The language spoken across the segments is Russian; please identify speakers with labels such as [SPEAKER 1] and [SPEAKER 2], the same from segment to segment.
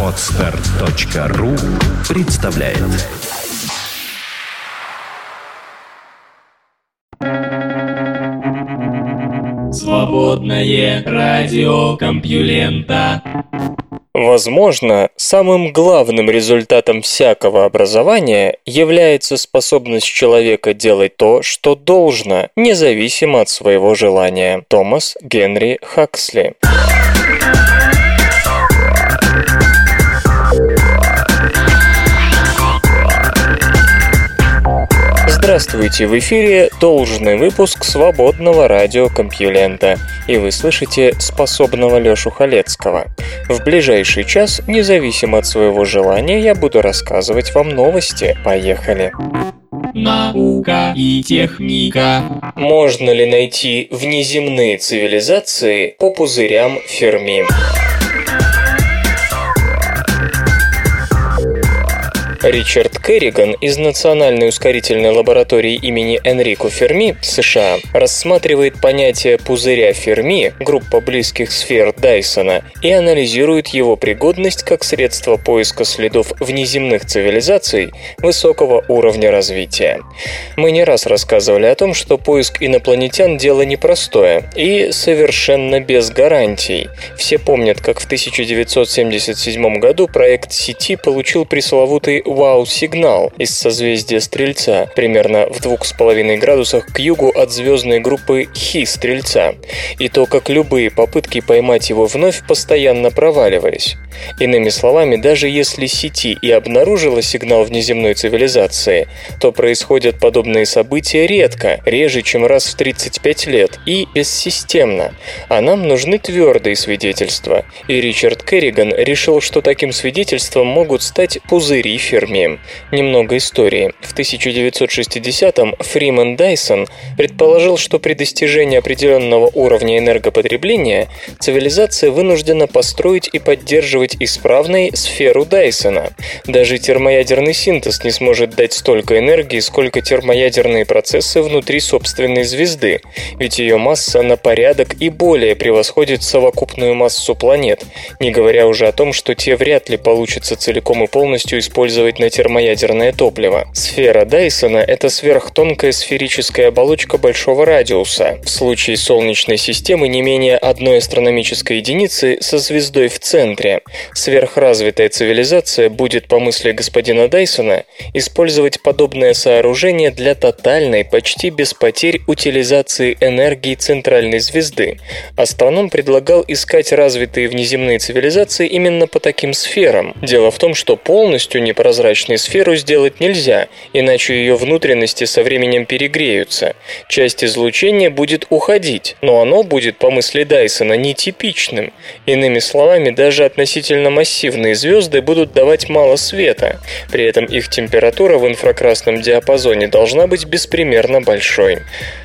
[SPEAKER 1] Отстар.ру представляет
[SPEAKER 2] Свободное радио Компьюлента
[SPEAKER 3] Возможно, самым главным результатом всякого образования является способность человека делать то, что должно, независимо от своего желания. Томас Генри Хаксли. Здравствуйте, в эфире должный выпуск свободного радиокомпьюлента, и вы слышите способного Лёшу Халецкого. В ближайший час, независимо от своего желания, я буду рассказывать вам новости. Поехали!
[SPEAKER 2] Наука и техника.
[SPEAKER 3] Можно ли найти внеземные цивилизации по пузырям Ферми? Ричард Керриган из Национальной ускорительной лаборатории имени Энрико Ферми, США, рассматривает понятие пузыря Ферми, группа близких сфер Дайсона, и анализирует его пригодность как средство поиска следов внеземных цивилизаций высокого уровня развития. Мы не раз рассказывали о том, что поиск инопланетян – дело непростое и совершенно без гарантий. Все помнят, как в 1977 году проект сети получил пресловутый вау-сигнал из созвездия Стрельца, примерно в двух с половиной градусах к югу от звездной группы Хи Стрельца, и то, как любые попытки поймать его вновь постоянно проваливались. Иными словами, даже если сети и обнаружила сигнал внеземной цивилизации, то происходят подобные события редко, реже, чем раз в 35 лет, и бессистемно. А нам нужны твердые свидетельства. И Ричард Керриган решил, что таким свидетельством могут стать пузыри Ферми. Немного истории. В 1960-м Фриман Дайсон предположил, что при достижении определенного уровня энергопотребления цивилизация вынуждена построить и поддерживать исправной сферу Дайсона. Даже термоядерный синтез не сможет дать столько энергии, сколько термоядерные процессы внутри собственной звезды, ведь ее масса на порядок и более превосходит совокупную массу планет, не говоря уже о том, что те вряд ли получится целиком и полностью использовать на термоядерное топливо. Сфера Дайсона – это сверхтонкая сферическая оболочка большого радиуса. В случае Солнечной системы не менее одной астрономической единицы со звездой в центре. Сверхразвитая цивилизация будет, по мысли господина Дайсона, использовать подобное сооружение для тотальной, почти без потерь утилизации энергии центральной звезды. Астроном предлагал искать развитые внеземные цивилизации именно по таким сферам. Дело в том, что полностью непрозрачную сферу сделать нельзя, иначе ее внутренности со временем перегреются. Часть излучения будет уходить, но оно будет, по мысли Дайсона, нетипичным. Иными словами, даже относительно массивные звезды будут давать мало света. При этом их температура в инфракрасном диапазоне должна быть беспримерно большой.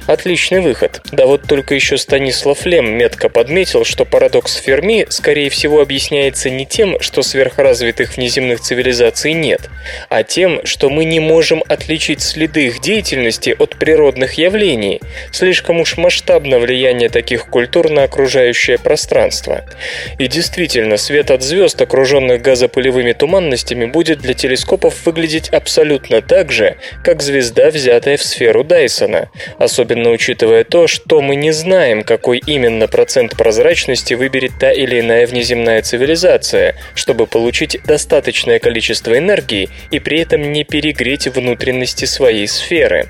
[SPEAKER 3] Отличный выход. Да вот только еще Станислав Лем метко подметил, что парадокс Ферми, скорее всего, объясняется не тем, что сверхразвитых внеземных цивилизаций нет, а тем, что мы не можем отличить следы их деятельности от природных явлений. Слишком уж масштабно влияние таких культур на окружающее пространство. И действительно, свет от звезд, окруженных газопылевыми туманностями, будет для телескопов выглядеть абсолютно так же, как звезда, взятая в сферу Дайсона, особенно учитывая то, что мы не знаем, какой именно процент прозрачности выберет та или иная внеземная цивилизация, чтобы получить достаточное количество энергии и при этом не перегреть внутренности своей сферы.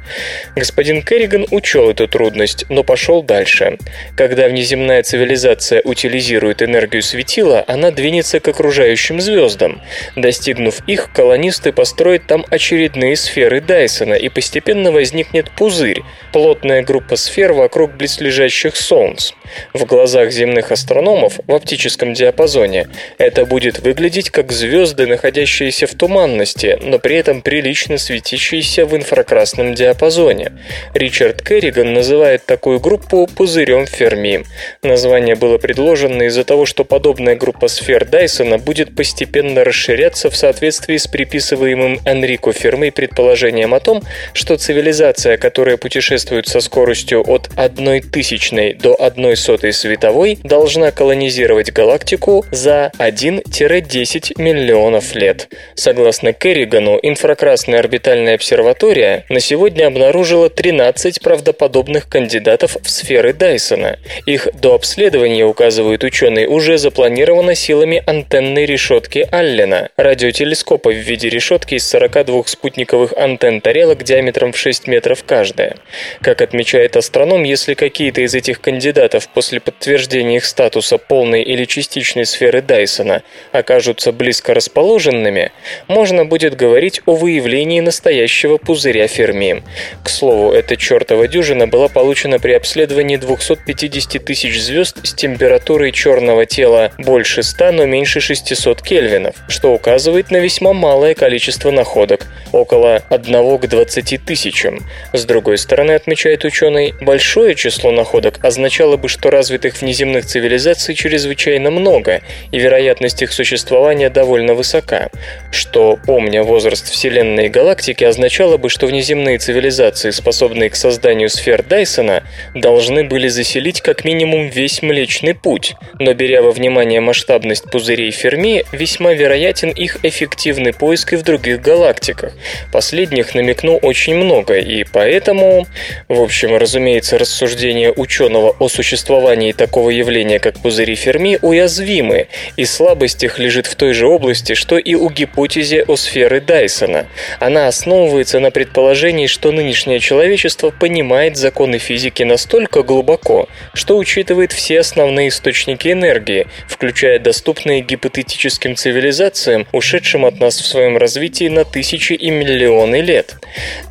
[SPEAKER 3] Господин Керриган учел эту трудность, но пошел дальше. Когда внеземная цивилизация утилизирует энергию светила, она двинется к окружающим звездам. Достигнув их, колонисты построят там очередные сферы Дайсона, и постепенно возникнет пузырь, плотная группа сфер вокруг близлежащих Солнц. В глазах земных астрономов в оптическом диапазоне это будет выглядеть как звезды, находящиеся в туманности, но при этом прилично светящиеся в инфракрасном диапазоне. Ричард Керриган называет такую группу пузырем Ферми. Название было предложено из-за того, что подобная группа сфер Дайсона будет постепенно расширяться в соответствии с приписываемым Энрико Ферми предположением о том, что цивилизация, которая путешествует со скоростью от 1 тысячной до 1 сотой световой, должна колонизировать галактику за 1-10 миллионов лет. Согласно Керригану, инфракрасная орбитальная обсерватория на сегодня обнаружила 13 правдоподобных кандидатов в сферы Дайсона. Их до обследования, указывают ученые, уже запланировано силами антенной решетки Аллена, радиотелескопа в виде решетки из 42 спутниковых антенн тарелок диаметром в 6 метров каждая. Как отмечает астроном, если какие-то из этих кандидатов после подтверждения их статуса полной или частичной сферы Дайсона окажутся близко расположенными, можно будет говорить о выявлении настоящего пузыря Ферми. К слову, эта чертова дюжина была получена при обследовании 250 тысяч звезд с температурой черного тела больше 100, но меньше 600 кельвинов, что указывает на весьма малое количество находок – около 1 к 20 тысячам. С другой стороны, отмечает ученый, большое число находок означало бы, что развитых внеземных цивилизаций чрезвычайно много, и вероятность их существования довольно высока, что, помня возраст Вселенной и галактики, означало бы, что внеземные цивилизации, способные к созданию сфер Дайсона, должны были заселить как минимум весь Млечный Путь, но беря во внимание масштабность пузырей Ферми, весьма вероятен их эффективный поиск и в других галактиках. Последних намекну очень много, и поэтому, в общем, разумеется, рассуждения ученого о существовании такого явления, как пузыри Ферми, уязвимы, и слабость их лежит в той же области, что и у гипотезе о сферы Дайсона. Она основывается на предположении, что нынешнее человечество понимает законы физики настолько глубоко, что учитывает все основные источники энергии, включая доступные гипотетическим цивилизациям, ушедшим от нас в своем развитии на тысячи и миллионы лет.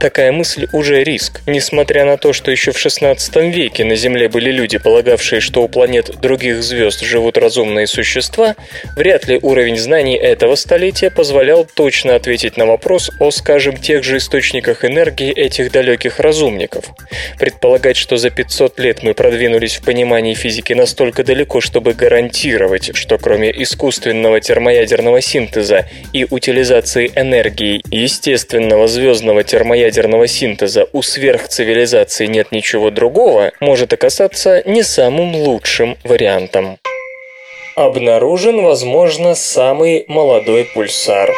[SPEAKER 3] Такая мысль уже риск. Несмотря на то, что еще в 16 веке на Земле были люди, полагавшие, что у планет других звезд живут разумные существа, вряд ли уровень знаний этого столетия позволял точно ответить на вопрос о, скажем, тех же источниках энергии этих далеких разумников. Предполагать, что за 500 лет мы продвинулись в понимании физики настолько далеко, чтобы гарантировать, что кроме искусственного термоядерного синтеза и утилизации энергии естественного звездного термоядерного синтеза у сверхцивилизации нет ничего другого, может оказаться не самым лучшим вариантом. Обнаружен, возможно, самый молодой пульсар.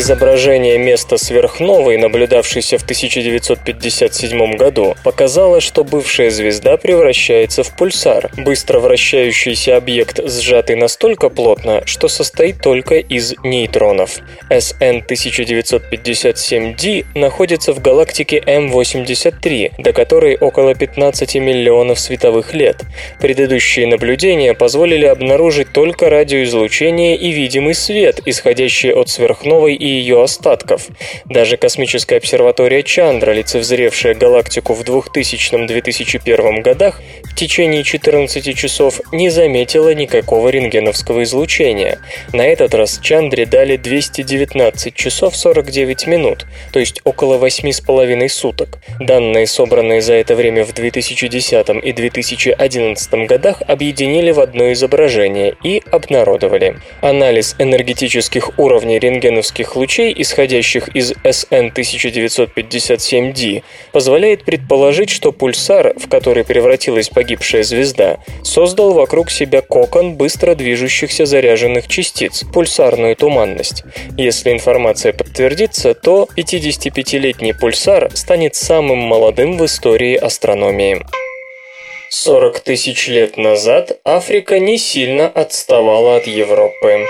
[SPEAKER 3] Изображение места сверхновой, наблюдавшейся в 1957 году, показало, что бывшая звезда превращается в пульсар, быстро вращающийся объект, сжатый настолько плотно, что состоит только из нейтронов. SN 1957D находится в галактике M83, до которой около 15 миллионов световых лет. Предыдущие наблюдения позволили обнаружить только радиоизлучение и видимый свет, исходящий от сверхновой и ее остатков. Даже космическая обсерватория Чандра, лицезревшая галактику в 2000-2001 годах, в течение 14 часов не заметила никакого рентгеновского излучения. На этот раз Чандре дали 219 часов 49 минут, то есть около 8,5 суток. Данные, собранные за это время в 2010 и 2011 годах, объединили в одно изображение и обнародовали. Анализ энергетических уровней рентгеновских лучей, исходящих из SN 1957D, позволяет предположить, что пульсар, в который превратилась погибшая звезда, создал вокруг себя кокон быстро движущихся заряженных частиц, пульсарную туманность. Если информация подтвердится, то 55-летний пульсар станет самым молодым в истории астрономии. 40 тысяч лет назад Африка не сильно отставала от Европы.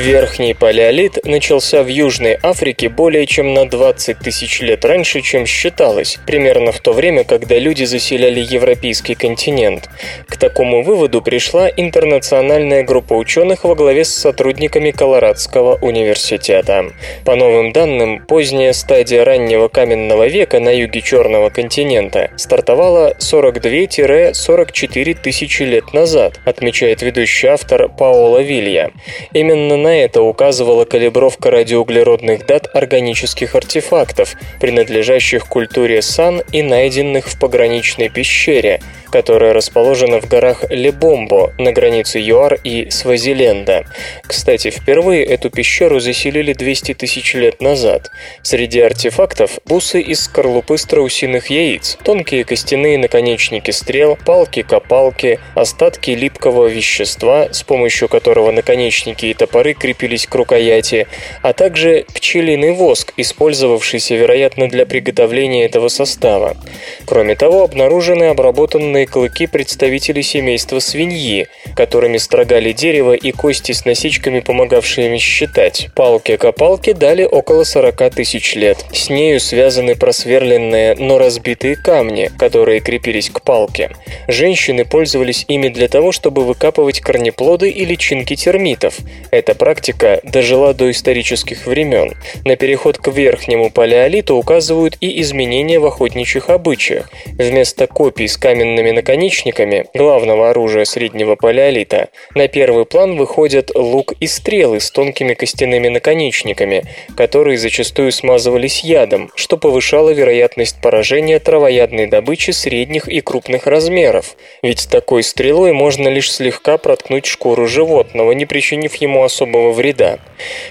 [SPEAKER 3] Верхний палеолит начался в Южной Африке более чем на 20 тысяч лет раньше, чем считалось, примерно в то время, когда люди заселяли европейский континент. К такому выводу пришла интернациональная группа ученых во главе с сотрудниками Колорадского университета. По новым данным, поздняя стадия раннего каменного века на юге Черного континента стартовала 42-44 тысячи лет назад, отмечает ведущий автор Паоло Вилья. Именно на На это указывала калибровка радиоуглеродных дат органических артефактов, принадлежащих культуре Сан и найденных в пограничной пещере, которая расположена в горах Лебомбо на границе ЮАР и Свазиленда. Кстати, впервые эту пещеру заселили 200 тысяч лет назад. Среди артефактов – бусы из скорлупы страусиных яиц, тонкие костяные наконечники стрел, палки-копалки, остатки липкого вещества, с помощью которого наконечники и топоры крепились к рукояти, а также пчелиный воск, использовавшийся, вероятно, для приготовления этого состава. Кроме того, обнаружены обработанные огромные клыки представителей семейства свиньи, которыми строгали дерево и кости с насечками, помогавшими считать. Палки-копалки дали около 40 тысяч лет. С нею связаны просверленные, но разбитые камни, которые крепились к палке. Женщины пользовались ими для того, чтобы выкапывать корнеплоды и личинки термитов. Эта практика дожила до исторических времен. На переход к верхнему палеолиту указывают и изменения в охотничьих обычаях. Вместо копий с каменными костяными наконечниками, главного оружия среднего палеолита, на первый план выходят лук и стрелы с тонкими костяными наконечниками, которые зачастую смазывались ядом, что повышало вероятность поражения травоядной добычи средних и крупных размеров, ведь такой стрелой можно лишь слегка проткнуть шкуру животного, не причинив ему особого вреда.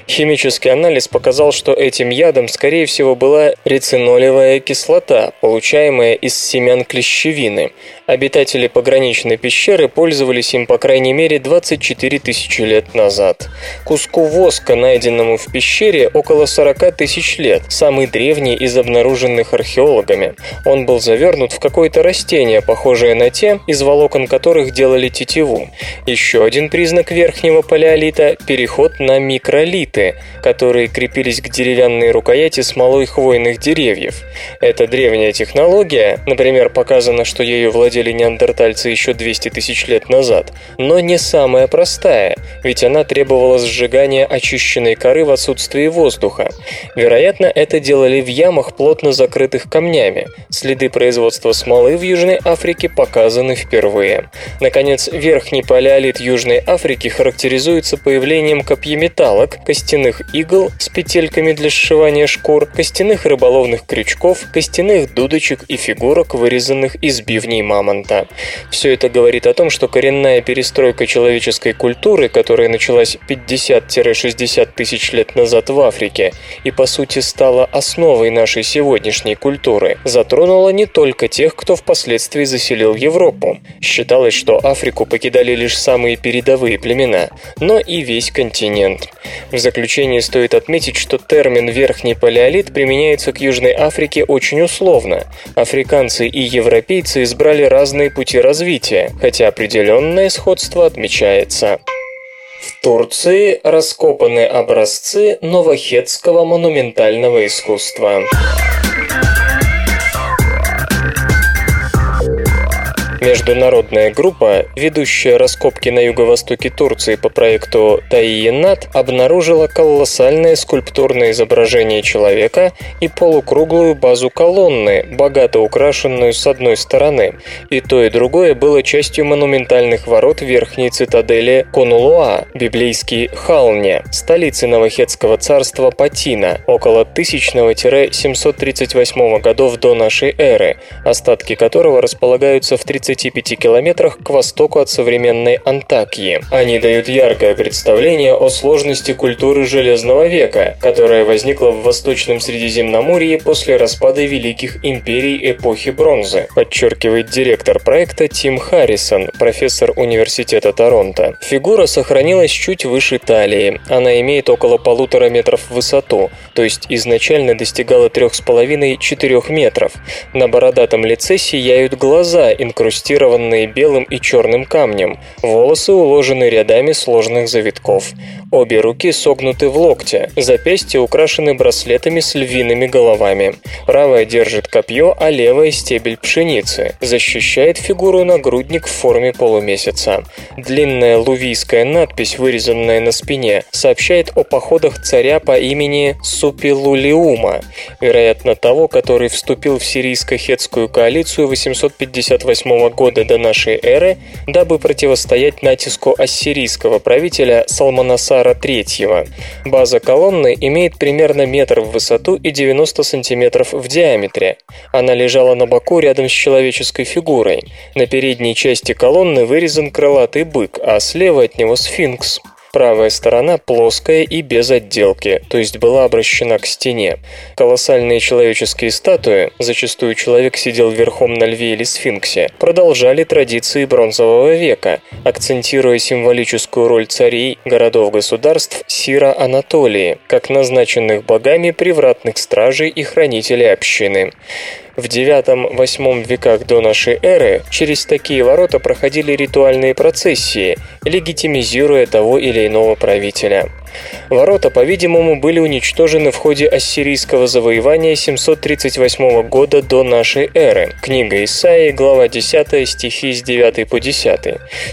[SPEAKER 3] Химический анализ показал, что этим ядом, скорее всего, была рецинолевая кислота, получаемая из семян клещевины, Обитатели пограничной пещеры пользовались им по крайней мере 24 тысячи лет назад. Куску воска, найденному в пещере, около 40 тысяч лет, самый древний из обнаруженных археологами. Он был завернут в какое-то растение, похожее на те, из волокон которых делали тетиву. Еще один признак верхнего палеолита – переход на микролиты, которые крепились к деревянной рукояти смолой хвойных деревьев. Эта древняя технология, например, показано, что ею владели владели неандертальцы еще 200 тысяч лет назад, но не самая простая, ведь она требовала сжигания очищенной коры в отсутствии воздуха. Вероятно, это делали в ямах, плотно закрытых камнями. Следы производства смолы в Южной Африке показаны впервые. Наконец, верхний палеолит Южной Африки характеризуется появлением копьеметалок, костяных игл с петельками для сшивания шкур, костяных рыболовных крючков, костяных дудочек и фигурок, вырезанных из бивней мамы мамонта. Все это говорит о том, что коренная перестройка человеческой культуры, которая началась 50-60 тысяч лет назад в Африке и по сути стала основой нашей сегодняшней культуры, затронула не только тех, кто впоследствии заселил Европу. Считалось, что Африку покидали лишь самые передовые племена, но и весь континент. В заключение стоит отметить, что термин «верхний палеолит» применяется к Южной Африке очень условно. Африканцы и европейцы избрали разные пути развития, хотя определенное сходство отмечается. В Турции раскопаны образцы новохетского монументального искусства. Международная группа, ведущая раскопки на юго-востоке Турции по проекту Таиенат, обнаружила колоссальное скульптурное изображение человека и полукруглую базу колонны, богато украшенную с одной стороны. И то, и другое было частью монументальных ворот верхней цитадели Конулуа, библейский Халне, столицы Новохетского царства Патина, около 1000-738 годов до нашей эры, остатки которого располагаются в 30 25 километрах к востоку от современной Антакии. Они дают яркое представление о сложности культуры Железного века, которая возникла в Восточном Средиземноморье после распада великих империй эпохи бронзы, подчеркивает директор проекта Тим Харрисон, профессор Университета Торонто. Фигура сохранилась чуть выше талии. Она имеет около полутора метров в высоту, то есть изначально достигала трех с половиной-четырех метров. На бородатом лице сияют глаза, инкрустированные инкрустированные белым и черным камнем, волосы уложены рядами сложных завитков. Обе руки согнуты в локте, запястья украшены браслетами с львиными головами. Правая держит копье, а левая стебель пшеницы. Защищает фигуру нагрудник в форме полумесяца. Длинная лувийская надпись, вырезанная на спине, сообщает о походах царя по имени Супилулиума, вероятно того, который вступил в сирийско-хетскую коалицию 858 7 года до нашей эры, дабы противостоять натиску ассирийского правителя Салманасара III. База колонны имеет примерно метр в высоту и 90 сантиметров в диаметре. Она лежала на боку рядом с человеческой фигурой. На передней части колонны вырезан крылатый бык, а слева от него сфинкс. Правая сторона плоская и без отделки, то есть была обращена к стене. Колоссальные человеческие статуи, зачастую человек сидел верхом на льве или сфинксе, продолжали традиции бронзового века, акцентируя символическую роль царей, городов-государств Сира Анатолии, как назначенных богами привратных стражей и хранителей общины. В IX-VIII веках до нашей эры через такие ворота проходили ритуальные процессии, легитимизируя того или иного правителя. Ворота, по-видимому, были уничтожены в ходе ассирийского завоевания 738 года до нашей эры. Книга Исаии, глава 10, стихи с 9 по 10.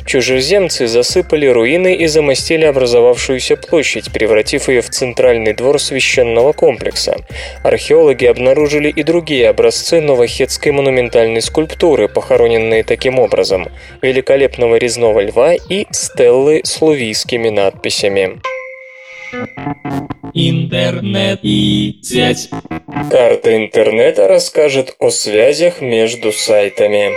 [SPEAKER 3] Чужеземцы засыпали руины и замостили образовавшуюся площадь, превратив ее в центральный двор священного комплекса. Археологи обнаружили и другие образцы новохетской монументальной скульптуры, похороненные таким образом, великолепного резного льва и стеллы с лувийскими надписями.
[SPEAKER 2] Интернет и связь.
[SPEAKER 3] Карта интернета расскажет о связях между сайтами.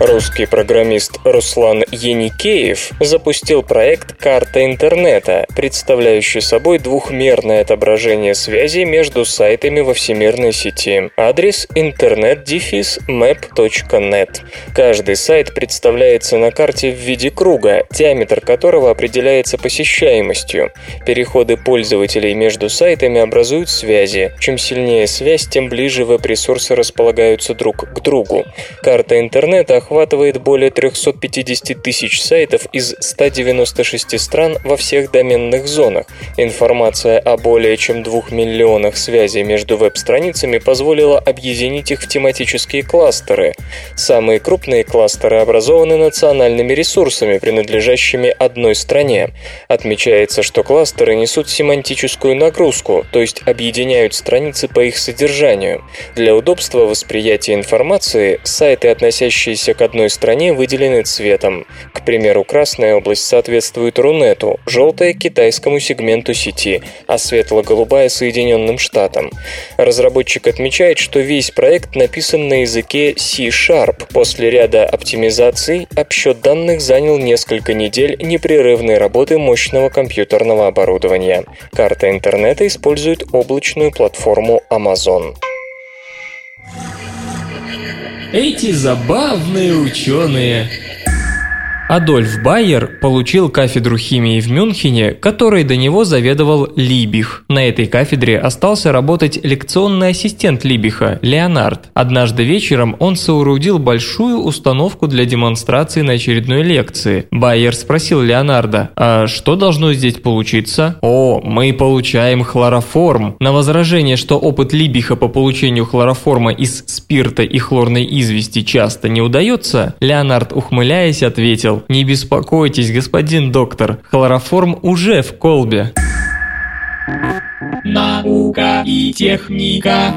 [SPEAKER 3] Русский программист Руслан Еникеев запустил проект «Карта интернета», представляющий собой двухмерное отображение связи между сайтами во всемирной сети. Адрес internet-map.net. Каждый сайт представляется на карте в виде круга, диаметр которого определяется посещаемостью. Переходы пользователей между сайтами образуют связи. Чем сильнее связь, тем ближе веб-ресурсы располагаются друг к другу. Карта интернета охватывает более 350 тысяч сайтов из 196 стран во всех доменных зонах. Информация о более чем 2 миллионах связей между веб-страницами позволила объединить их в тематические кластеры. Самые крупные кластеры образованы национальными ресурсами, принадлежащими одной стране. Отмечается, что кластеры несут семантическую нагрузку, то есть объединяют страницы по их содержанию. Для удобства восприятия информации сайты, относящиеся к одной стране, выделены цветом. К примеру, красная область соответствует Рунету, желтая – китайскому сегменту сети, а светло-голубая – Соединенным Штатам. Разработчик отмечает, что весь проект написан на языке C-Sharp. После ряда оптимизаций обсчет данных занял несколько недель непрерывной работы мощного компьютерного оборудования. Карта интернета использует облачную платформу Amazon.
[SPEAKER 2] Эти забавные ученые.
[SPEAKER 4] Адольф Байер получил кафедру химии в Мюнхене, которой до него заведовал Либих. На этой кафедре остался работать лекционный ассистент Либиха, Леонард. Однажды вечером он соорудил большую установку для демонстрации на очередной лекции. Байер спросил Леонарда, а что должно здесь получиться? О, мы получаем хлороформ. На возражение, что опыт Либиха по получению хлороформа из спирта и хлорной извести часто не удается, Леонард, ухмыляясь, ответил, «Не беспокойтесь, господин доктор, хлороформ уже в колбе».
[SPEAKER 2] Наука и техника.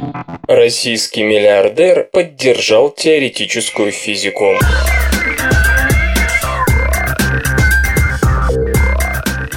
[SPEAKER 3] Российский миллиардер поддержал теоретическую физику.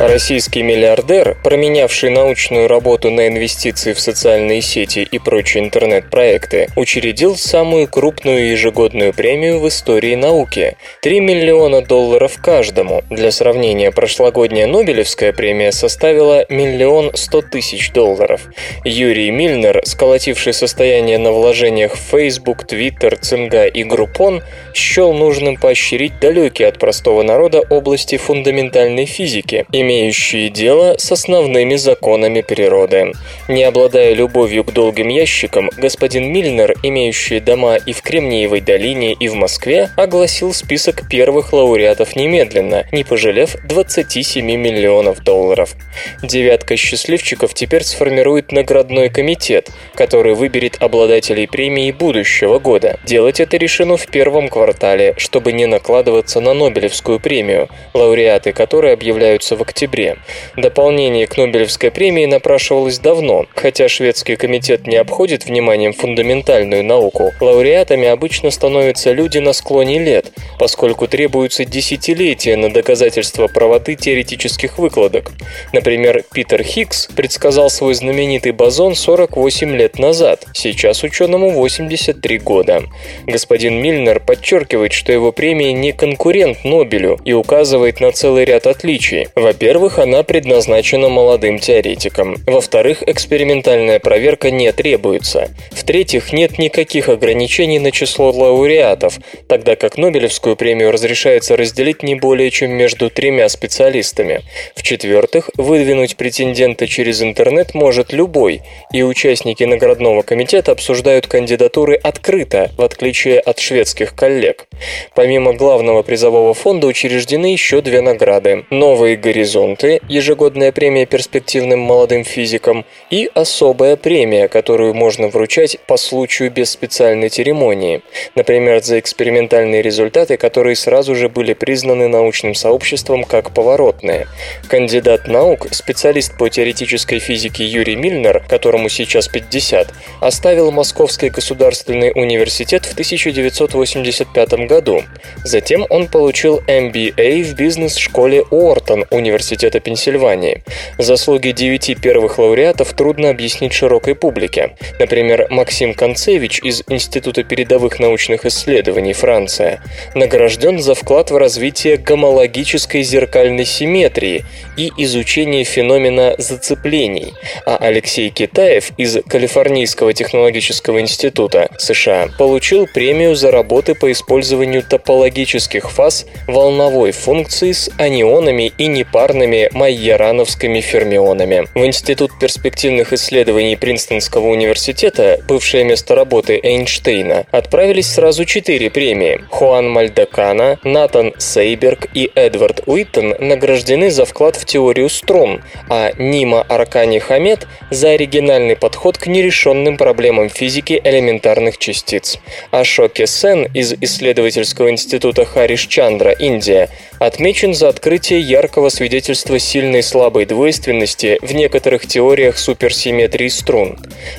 [SPEAKER 3] Российский миллиардер, променявший научную работу на инвестиции в социальные сети и прочие интернет-проекты, учредил самую крупную ежегодную премию в истории науки – 3 миллиона долларов каждому. Для сравнения, прошлогодняя Нобелевская премия составила миллион сто тысяч долларов. Юрий Мильнер, сколотивший состояние на вложениях в Facebook, Twitter, Цинга и Группон, счел нужным поощрить далекие от простого народа области фундаментальной физики, имеющие дело с основными законами природы. Не обладая любовью к долгим ящикам, господин Мильнер, имеющий дома и в Кремниевой долине, и в Москве, огласил список первых лауреатов немедленно, не пожалев 27 миллионов долларов. Девятка счастливчиков теперь сформирует наградной комитет, который выберет обладателей премии будущего года. Делать это решено в первом квартале, чтобы не накладываться на Нобелевскую премию, лауреаты которой объявляются в октябре октябре. Дополнение к Нобелевской премии напрашивалось давно. Хотя шведский комитет не обходит вниманием фундаментальную науку, лауреатами обычно становятся люди на склоне лет, поскольку требуются десятилетия на доказательство правоты теоретических выкладок. Например, Питер Хиггс предсказал свой знаменитый бозон 48 лет назад, сейчас ученому 83 года. Господин Мильнер подчеркивает, что его премия не конкурент Нобелю и указывает на целый ряд отличий. Во-первых, она предназначена молодым теоретикам. Во-вторых, экспериментальная проверка не требуется. В-третьих, нет никаких ограничений на число лауреатов, тогда как Нобелевскую премию разрешается разделить не более чем между тремя специалистами. В-четвертых, выдвинуть претендента через интернет может любой, и участники наградного комитета обсуждают кандидатуры открыто, в отличие от шведских коллег. Помимо главного призового фонда учреждены еще две награды. «Новые горизонты» – ежегодная премия перспективным молодым физикам, и особая премия, которую можно вручать по случаю без специальной церемонии. Например, за экспериментальные результаты, которые сразу же были признаны научным сообществом как поворотные. Кандидат наук, специалист по теоретической физике Юрий Мильнер, которому сейчас 50, оставил Московский государственный университет в 1985 году. Затем он получил MBA в бизнес-школе Уортон Университета Пенсильвании. Заслуги девяти первых лауреатов трудно объяснить широкой публике. Например, Максим Концевич из Института передовых научных исследований Франция награжден за вклад в развитие гомологической зеркальной симметрии и изучение феномена зацеплений, а Алексей Китаев из Калифорнийского технологического института США получил премию за работы по использованию топологических фаз волновой функции с анионами и непарными майерановскими фермионами. В Институт перспективных исследований Принстонского университета, бывшее место работы Эйнштейна, отправились сразу четыре премии. Хуан Мальдакана, Натан Сейберг и Эдвард Уиттон награждены за вклад в теорию струн, а Нима Аркани Хамед за оригинальный подход к нерешенным проблемам физики элементарных частиц. Ашоке Сен из исследовательского института Хариш Чандра, Индия, отмечен за открытие яркого свидетельства сильной слабой двойственности в некоторых теориях суперсимметрии струн.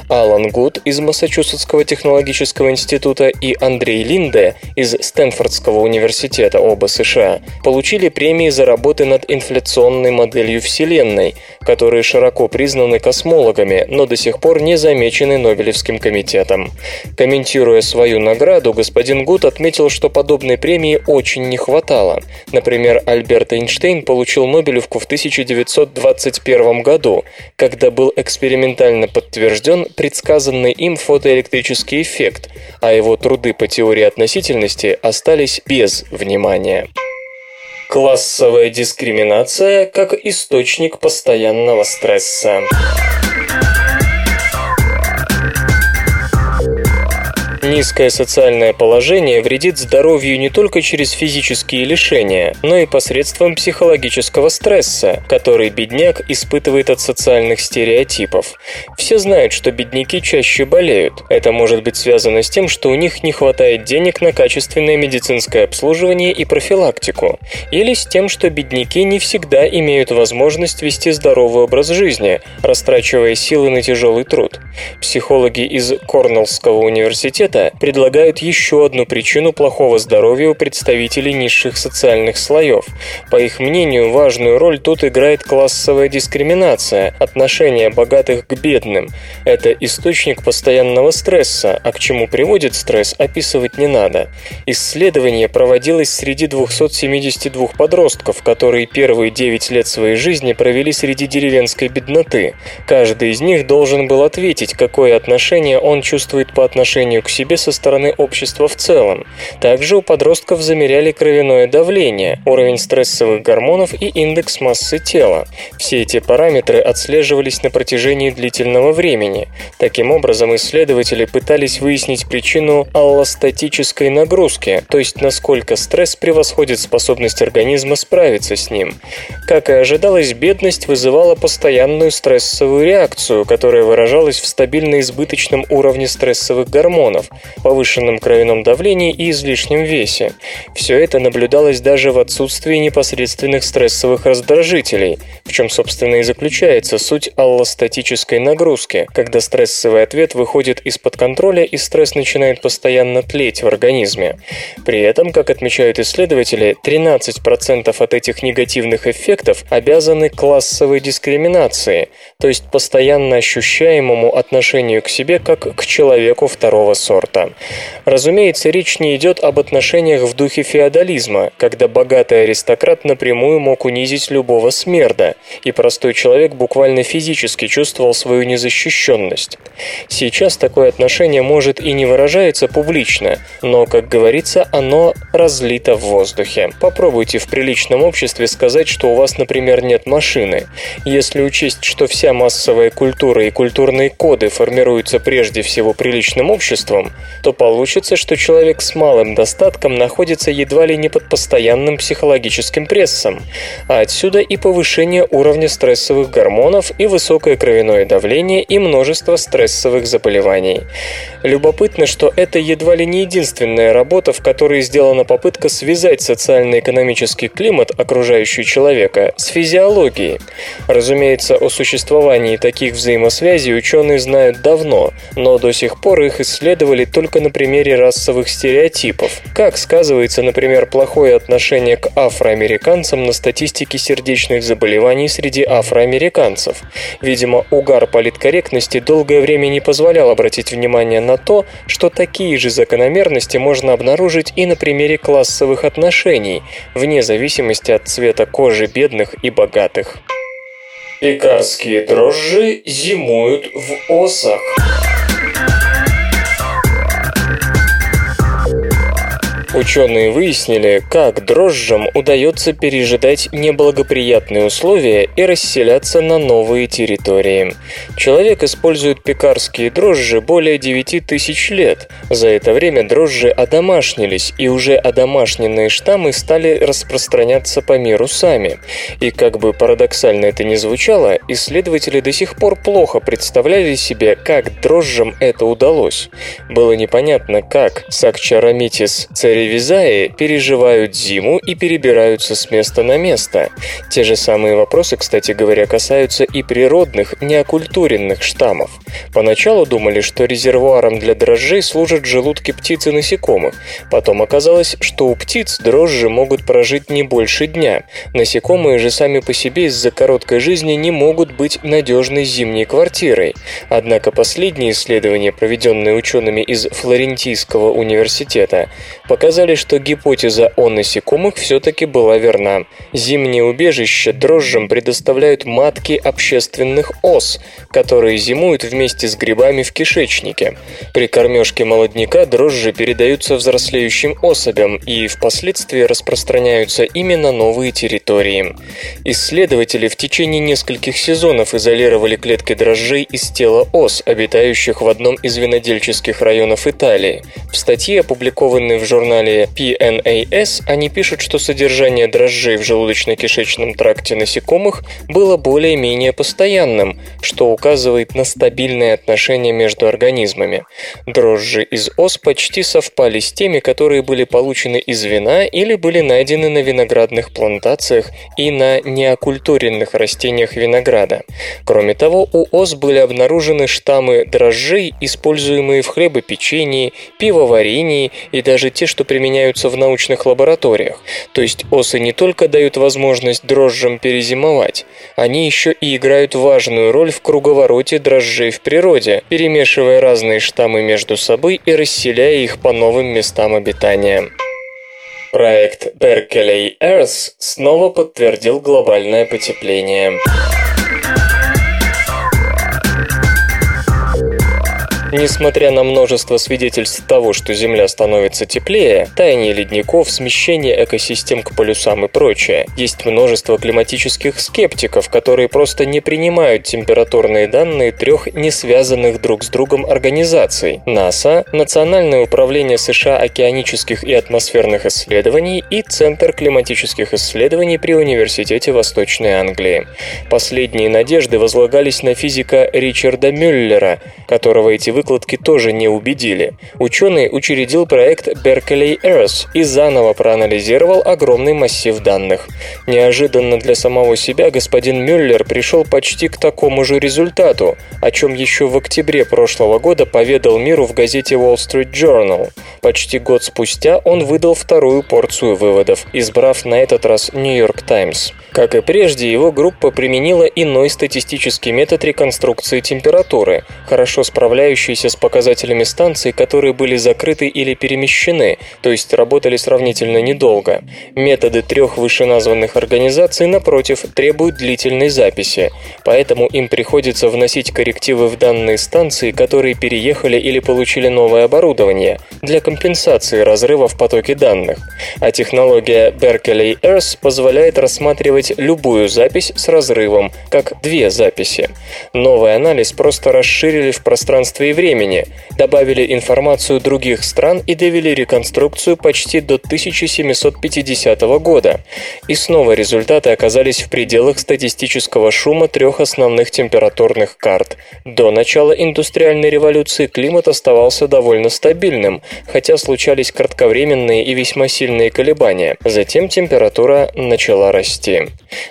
[SPEAKER 3] Алан Гуд из Массачусетского технологического института и Андрей Линде из Стэнфордского университета, оба США, получили премии за работы над инфляционной моделью Вселенной, которые широко признаны космологами, но до сих пор не замечены Нобелевским комитетом. Комментируя свою награду, господин Гуд отметил, что подобной премии очень не хватало. Например, Альберт Эйнштейн получил Нобелевку в 1921 году, когда был экспериментально подтвержден предсказанный им фотоэлектрический эффект, а его труды по теории относительности остались без внимания. Классовая дискриминация как источник постоянного стресса. Низкое социальное положение вредит здоровью не только через физические лишения, но и посредством психологического стресса, который бедняк испытывает от социальных стереотипов. Все знают, что бедняки чаще болеют. Это может быть связано с тем, что у них не хватает денег на качественное медицинское обслуживание и профилактику, или с тем, что бедняки не всегда имеют возможность вести здоровый образ жизни, растрачивая силы на тяжелый труд. Психологи из Корнеллского университета это предлагают еще одну причину плохого здоровья у представителей низших социальных слоев. По их мнению, важную роль тут играет классовая дискриминация, отношение богатых к бедным. Это источник постоянного стресса, а к чему приводит стресс, описывать не надо. Исследование проводилось среди 272 подростков, которые первые 9 лет своей жизни провели среди деревенской бедноты. Каждый из них должен был ответить, какое отношение он чувствует по отношению к себе себе со стороны общества в целом. Также у подростков замеряли кровяное давление, уровень стрессовых гормонов и индекс массы тела. Все эти параметры отслеживались на протяжении длительного времени. Таким образом, исследователи пытались выяснить причину аллостатической нагрузки, то есть насколько стресс превосходит способность организма справиться с ним. Как и ожидалось, бедность вызывала постоянную стрессовую реакцию, которая выражалась в стабильно избыточном уровне стрессовых гормонов, повышенном кровяном давлении и излишнем весе. Все это наблюдалось даже в отсутствии непосредственных стрессовых раздражителей, в чем, собственно, и заключается суть аллостатической нагрузки, когда стрессовый ответ выходит из-под контроля и стресс начинает постоянно тлеть в организме. При этом, как отмечают исследователи, 13% от этих негативных эффектов обязаны классовой дискриминации, то есть постоянно ощущаемому отношению к себе как к человеку второго сорта. Разумеется, речь не идет об отношениях в духе феодализма, когда богатый аристократ напрямую мог унизить любого смерда, и простой человек буквально физически чувствовал свою незащищенность. Сейчас такое отношение может и не выражается публично, но, как говорится, оно разлито в воздухе. Попробуйте в приличном обществе сказать, что у вас, например, нет машины. Если учесть, что вся массовая культура и культурные коды формируются прежде всего приличным обществом, то получится, что человек с малым достатком находится едва ли не под постоянным психологическим прессом, а отсюда и повышение уровня стрессовых гормонов и высокое кровяное давление и множество стрессовых заболеваний. Любопытно, что это едва ли не единственная работа, в которой сделана попытка связать социально-экономический климат окружающего человека с физиологией. Разумеется, о существовании таких взаимосвязей ученые знают давно, но до сих пор их исследовали только на примере расовых стереотипов. Как сказывается, например, плохое отношение к афроамериканцам на статистике сердечных заболеваний среди афроамериканцев. Видимо, угар политкорректности долгое время не позволял обратить внимание на то, что такие же закономерности можно обнаружить и на примере классовых отношений, вне зависимости от цвета кожи бедных и богатых. Пекарские дрожжи зимуют в осах. Ученые выяснили, как дрожжам удается пережидать неблагоприятные условия и расселяться на новые территории. Человек использует пекарские дрожжи более 9 тысяч лет. За это время дрожжи одомашнились, и уже одомашненные штаммы стали распространяться по миру сами. И как бы парадоксально это ни звучало, исследователи до сих пор плохо представляли себе, как дрожжам это удалось. Было непонятно, как Сакчарамитис царевич Ревизаи переживают зиму и перебираются с места на место. Те же самые вопросы, кстати говоря, касаются и природных, неокультуренных штаммов. Поначалу думали, что резервуаром для дрожжей служат желудки птиц и насекомых. Потом оказалось, что у птиц дрожжи могут прожить не больше дня. Насекомые же сами по себе из-за короткой жизни не могут быть надежной зимней квартирой. Однако последние исследования, проведенные учеными из Флорентийского университета, показали, показали, что гипотеза о насекомых все-таки была верна. Зимние убежища дрожжам предоставляют матки общественных ос, которые зимуют вместе с грибами в кишечнике. При кормежке молодняка дрожжи передаются взрослеющим особям и впоследствии распространяются именно новые территории. Исследователи в течение нескольких сезонов изолировали клетки дрожжей из тела ос, обитающих в одном из винодельческих районов Италии. В статье, опубликованной в журнале журнале PNAS они пишут, что содержание дрожжей в желудочно-кишечном тракте насекомых было более-менее постоянным, что указывает на стабильное отношение между организмами. Дрожжи из ос почти совпали с теми, которые были получены из вина или были найдены на виноградных плантациях и на неокультуренных растениях винограда. Кроме того, у ос были обнаружены штаммы дрожжей, используемые в хлебопечении, пивоварении и даже те, что применяются в научных лабораториях. То есть осы не только дают возможность дрожжам перезимовать, они еще и играют важную роль в круговороте дрожжей в природе, перемешивая разные штаммы между собой и расселяя их по новым местам обитания. Проект Berkeley Earth снова подтвердил глобальное потепление. Несмотря на множество свидетельств того, что Земля становится теплее, таяние ледников, смещение экосистем к полюсам и прочее, есть множество климатических скептиков, которые просто не принимают температурные данные трех не связанных друг с другом организаций – НАСА, Национальное управление США океанических и атмосферных исследований и Центр климатических исследований при Университете Восточной Англии. Последние надежды возлагались на физика Ричарда Мюллера, которого эти выкладки выкладки тоже не убедили. Ученый учредил проект Berkeley Earth и заново проанализировал огромный массив данных. Неожиданно для самого себя господин Мюллер пришел почти к такому же результату, о чем еще в октябре прошлого года поведал миру в газете Wall Street Journal. Почти год спустя он выдал вторую порцию выводов, избрав на этот раз New York Times. Как и прежде, его группа применила иной статистический метод реконструкции температуры, хорошо справляющийся с показателями станций, которые были закрыты или перемещены, то есть работали сравнительно недолго. Методы трех вышеназванных организаций, напротив, требуют длительной записи, поэтому им приходится вносить коррективы в данные станции, которые переехали или получили новое оборудование, для компенсации разрыва в потоке данных. А технология Berkeley Earth позволяет рассматривать любую запись с разрывом, как две записи. Новый анализ просто расширили в пространстве и времени, добавили информацию других стран и довели реконструкцию почти до 1750 года. И снова результаты оказались в пределах статистического шума трех основных температурных карт. До начала индустриальной революции климат оставался довольно стабильным, хотя случались кратковременные и весьма сильные колебания. Затем температура начала расти.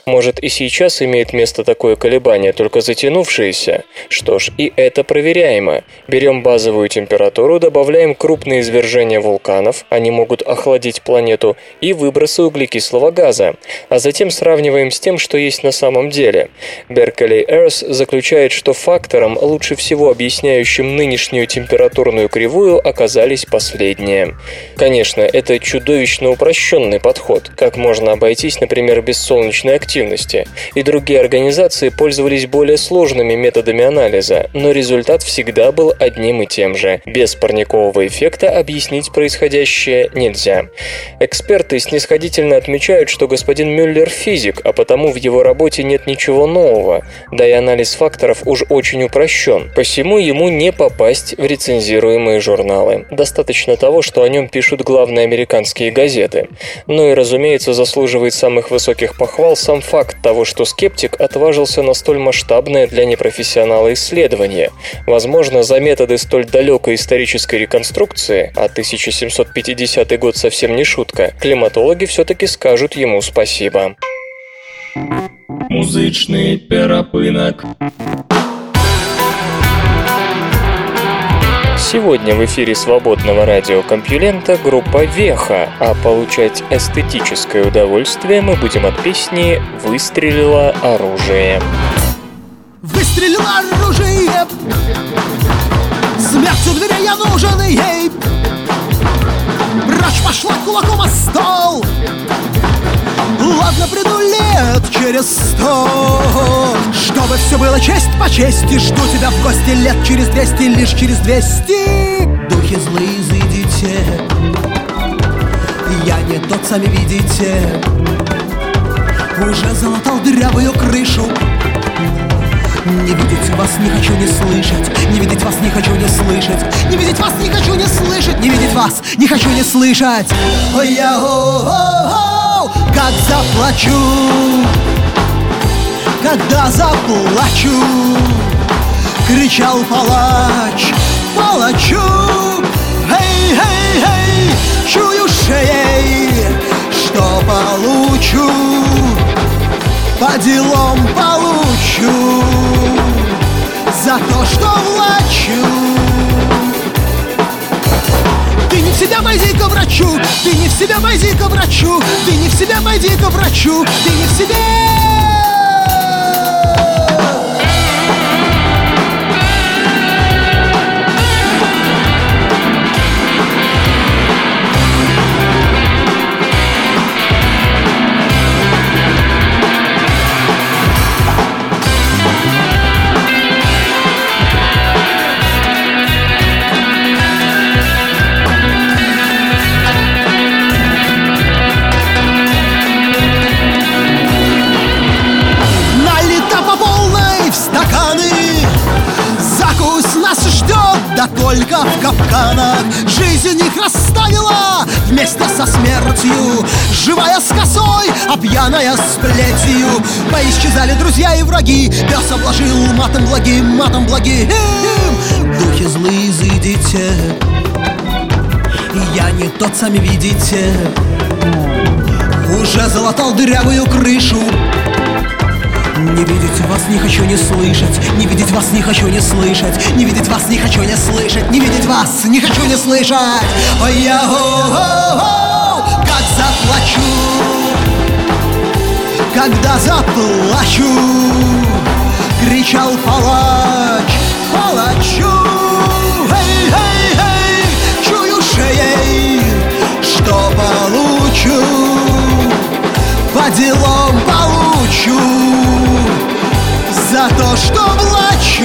[SPEAKER 3] Может и сейчас имеет место такое колебание, только затянувшееся? Что ж, и это проверяемо. Берем базовую температуру, добавляем крупные извержения вулканов, они могут охладить планету, и выбросы углекислого газа, а затем сравниваем с тем, что есть на самом деле. Berkeley Earth заключает, что фактором, лучше всего объясняющим нынешнюю температурную кривую, оказались последние. Конечно, это чудовищно упрощенный подход. Как можно обойтись, например, без солнечной активности, и другие организации пользовались более сложными методами анализа, но результат всегда был одним и тем же. Без парникового эффекта объяснить происходящее нельзя. Эксперты снисходительно отмечают, что господин Мюллер физик, а потому в его работе нет ничего нового, да и анализ факторов уж очень упрощен, посему ему не попасть в рецензируемые журналы. Достаточно того, что о нем пишут главные американские газеты. Ну и, разумеется, заслуживает самых высоких похвал сам факт того, что скептик отважился на столь масштабное для непрофессионала исследование. Возможно, за методы столь далекой исторической реконструкции, а 1750 год совсем не шутка, климатологи все-таки скажут ему спасибо.
[SPEAKER 2] Музычный перапынок.
[SPEAKER 3] Сегодня в эфире свободного радиокомпьюлента группа «Веха», а получать эстетическое удовольствие мы будем от песни «Выстрелило оружие».
[SPEAKER 5] Выстрелило оружие Смерть у дверей я нужен ей. Прочь пошла кулаком о стол. Ладно, приду лет через сто. Чтобы все было честь по чести Жду тебя в гости лет через двести Лишь через двести. Духи злые, изыдите Я не тот, сами видите. Уже залатал дырявую крышу не видеть вас не хочу не слышать. Не видеть вас не хочу не слышать. Не видеть вас не хочу не слышать. Не видеть вас не хочу не слышать. Ой, я, о, о, о, как заплачу. Когда заплачу Кричал палач. Палачу. Эй, эй, эй Чую шеей Что получу. По делам получу За то, что влачу Ты не в себя, пойди к врачу. Ты не в себя, пойди к врачу. Ты не в себя, пойди к врачу. Ты не в себя в капканах Жизнь их расставила вместе со смертью. Живая с косой, а пьяная с плетью. Поисчезали друзья и враги. Пес обложил матом благим, матом благим. Духи злые, изыдите Я не тот, сами видите. Уже залатал дырявую крышу не видеть вас не хочу не слышать. Не видеть вас не хочу не слышать. Не видеть вас не хочу не слышать. Не видеть вас не хочу не слышать. Ой, я как заплачу. Когда заплачу Кричал палач Палачу. Эй, эй, эй Чую шеей Что получу. По делам получу За то, что плачу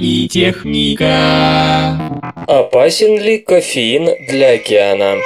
[SPEAKER 2] и техника.
[SPEAKER 3] Опасен ли кофеин для океана?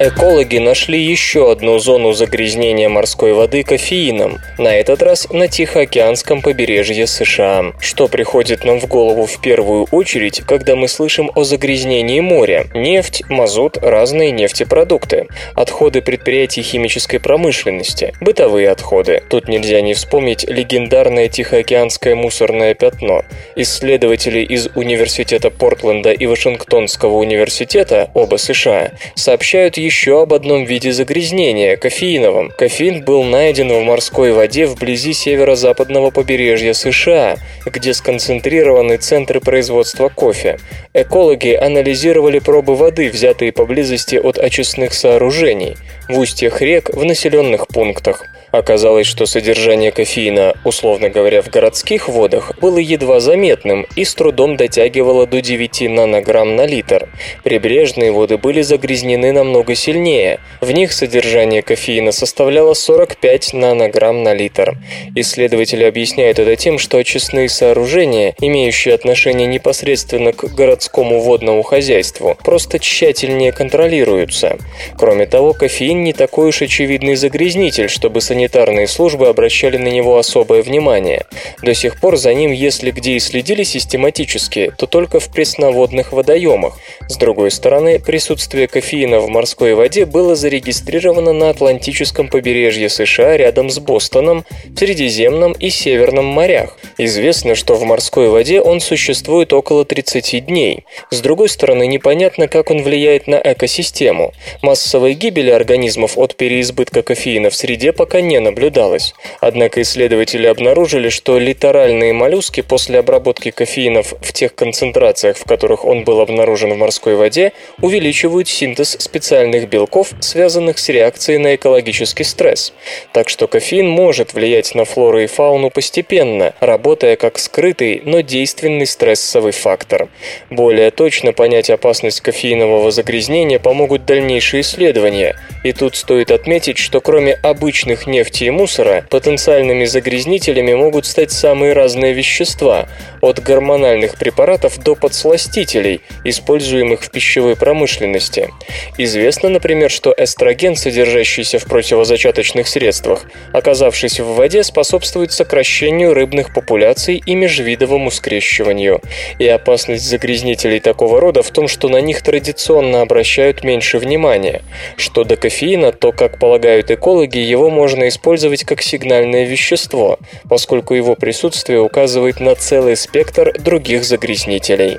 [SPEAKER 3] Экологи нашли еще одну зону загрязнения морской воды кофеином, на этот раз на Тихоокеанском побережье США. Что приходит нам в голову в первую очередь, когда мы слышим о загрязнении моря? Нефть, мазут, разные нефтепродукты, отходы предприятий химической промышленности, бытовые отходы. Тут нельзя не вспомнить легендарное Тихоокеанское мусорное пятно. Исследователи из Университета Портленда и Вашингтонского университета, оба США, сообщают еще об одном виде загрязнения – кофеиновом. Кофеин был найден в морской воде вблизи северо-западного побережья США, где сконцентрированы центры производства кофе. Экологи анализировали пробы воды, взятые поблизости от очистных сооружений, в устьях рек, в населенных пунктах. Оказалось, что содержание кофеина, условно говоря, в городских водах, было едва заметным и с трудом дотягивало до 9 нанограмм на литр. Прибрежные воды были загрязнены намного сильнее. В них содержание кофеина составляло 45 нанограмм на литр. Исследователи объясняют это тем, что очистные сооружения, имеющие отношение непосредственно к городскому водному хозяйству, просто тщательнее контролируются. Кроме того, кофеин не такой уж очевидный загрязнитель, чтобы санитарные санитарные службы обращали на него особое внимание. До сих пор за ним, если где и следили систематически, то только в пресноводных водоемах. С другой стороны, присутствие кофеина в морской воде было зарегистрировано на Атлантическом побережье США рядом с Бостоном, в Средиземном и Северном морях. Известно, что в морской воде он существует около 30 дней. С другой стороны, непонятно, как он влияет на экосистему. Массовой гибели организмов от переизбытка кофеина в среде пока не наблюдалось. Однако исследователи обнаружили, что литеральные моллюски после обработки кофеинов в тех концентрациях, в которых он был обнаружен в морской воде, увеличивают синтез специальных белков, связанных с реакцией на экологический стресс. Так что кофеин может влиять на флору и фауну постепенно, работая как скрытый, но действенный стрессовый фактор. Более точно понять опасность кофеинового загрязнения помогут дальнейшие исследования. И тут стоит отметить, что кроме обычных нефти и мусора, потенциальными загрязнителями могут стать самые разные вещества, от гормональных препаратов до подсластителей, используемых в пищевой промышленности. Известно, например, что эстроген, содержащийся в противозачаточных средствах, оказавшись в воде, способствует сокращению рыбных популяций и межвидовому скрещиванию. И опасность загрязнителей такого рода в том, что на них традиционно обращают меньше внимания. Что до кофеина, то, как полагают экологи, его можно использовать как сигнальное вещество, поскольку его присутствие указывает на целый спектр других загрязнителей.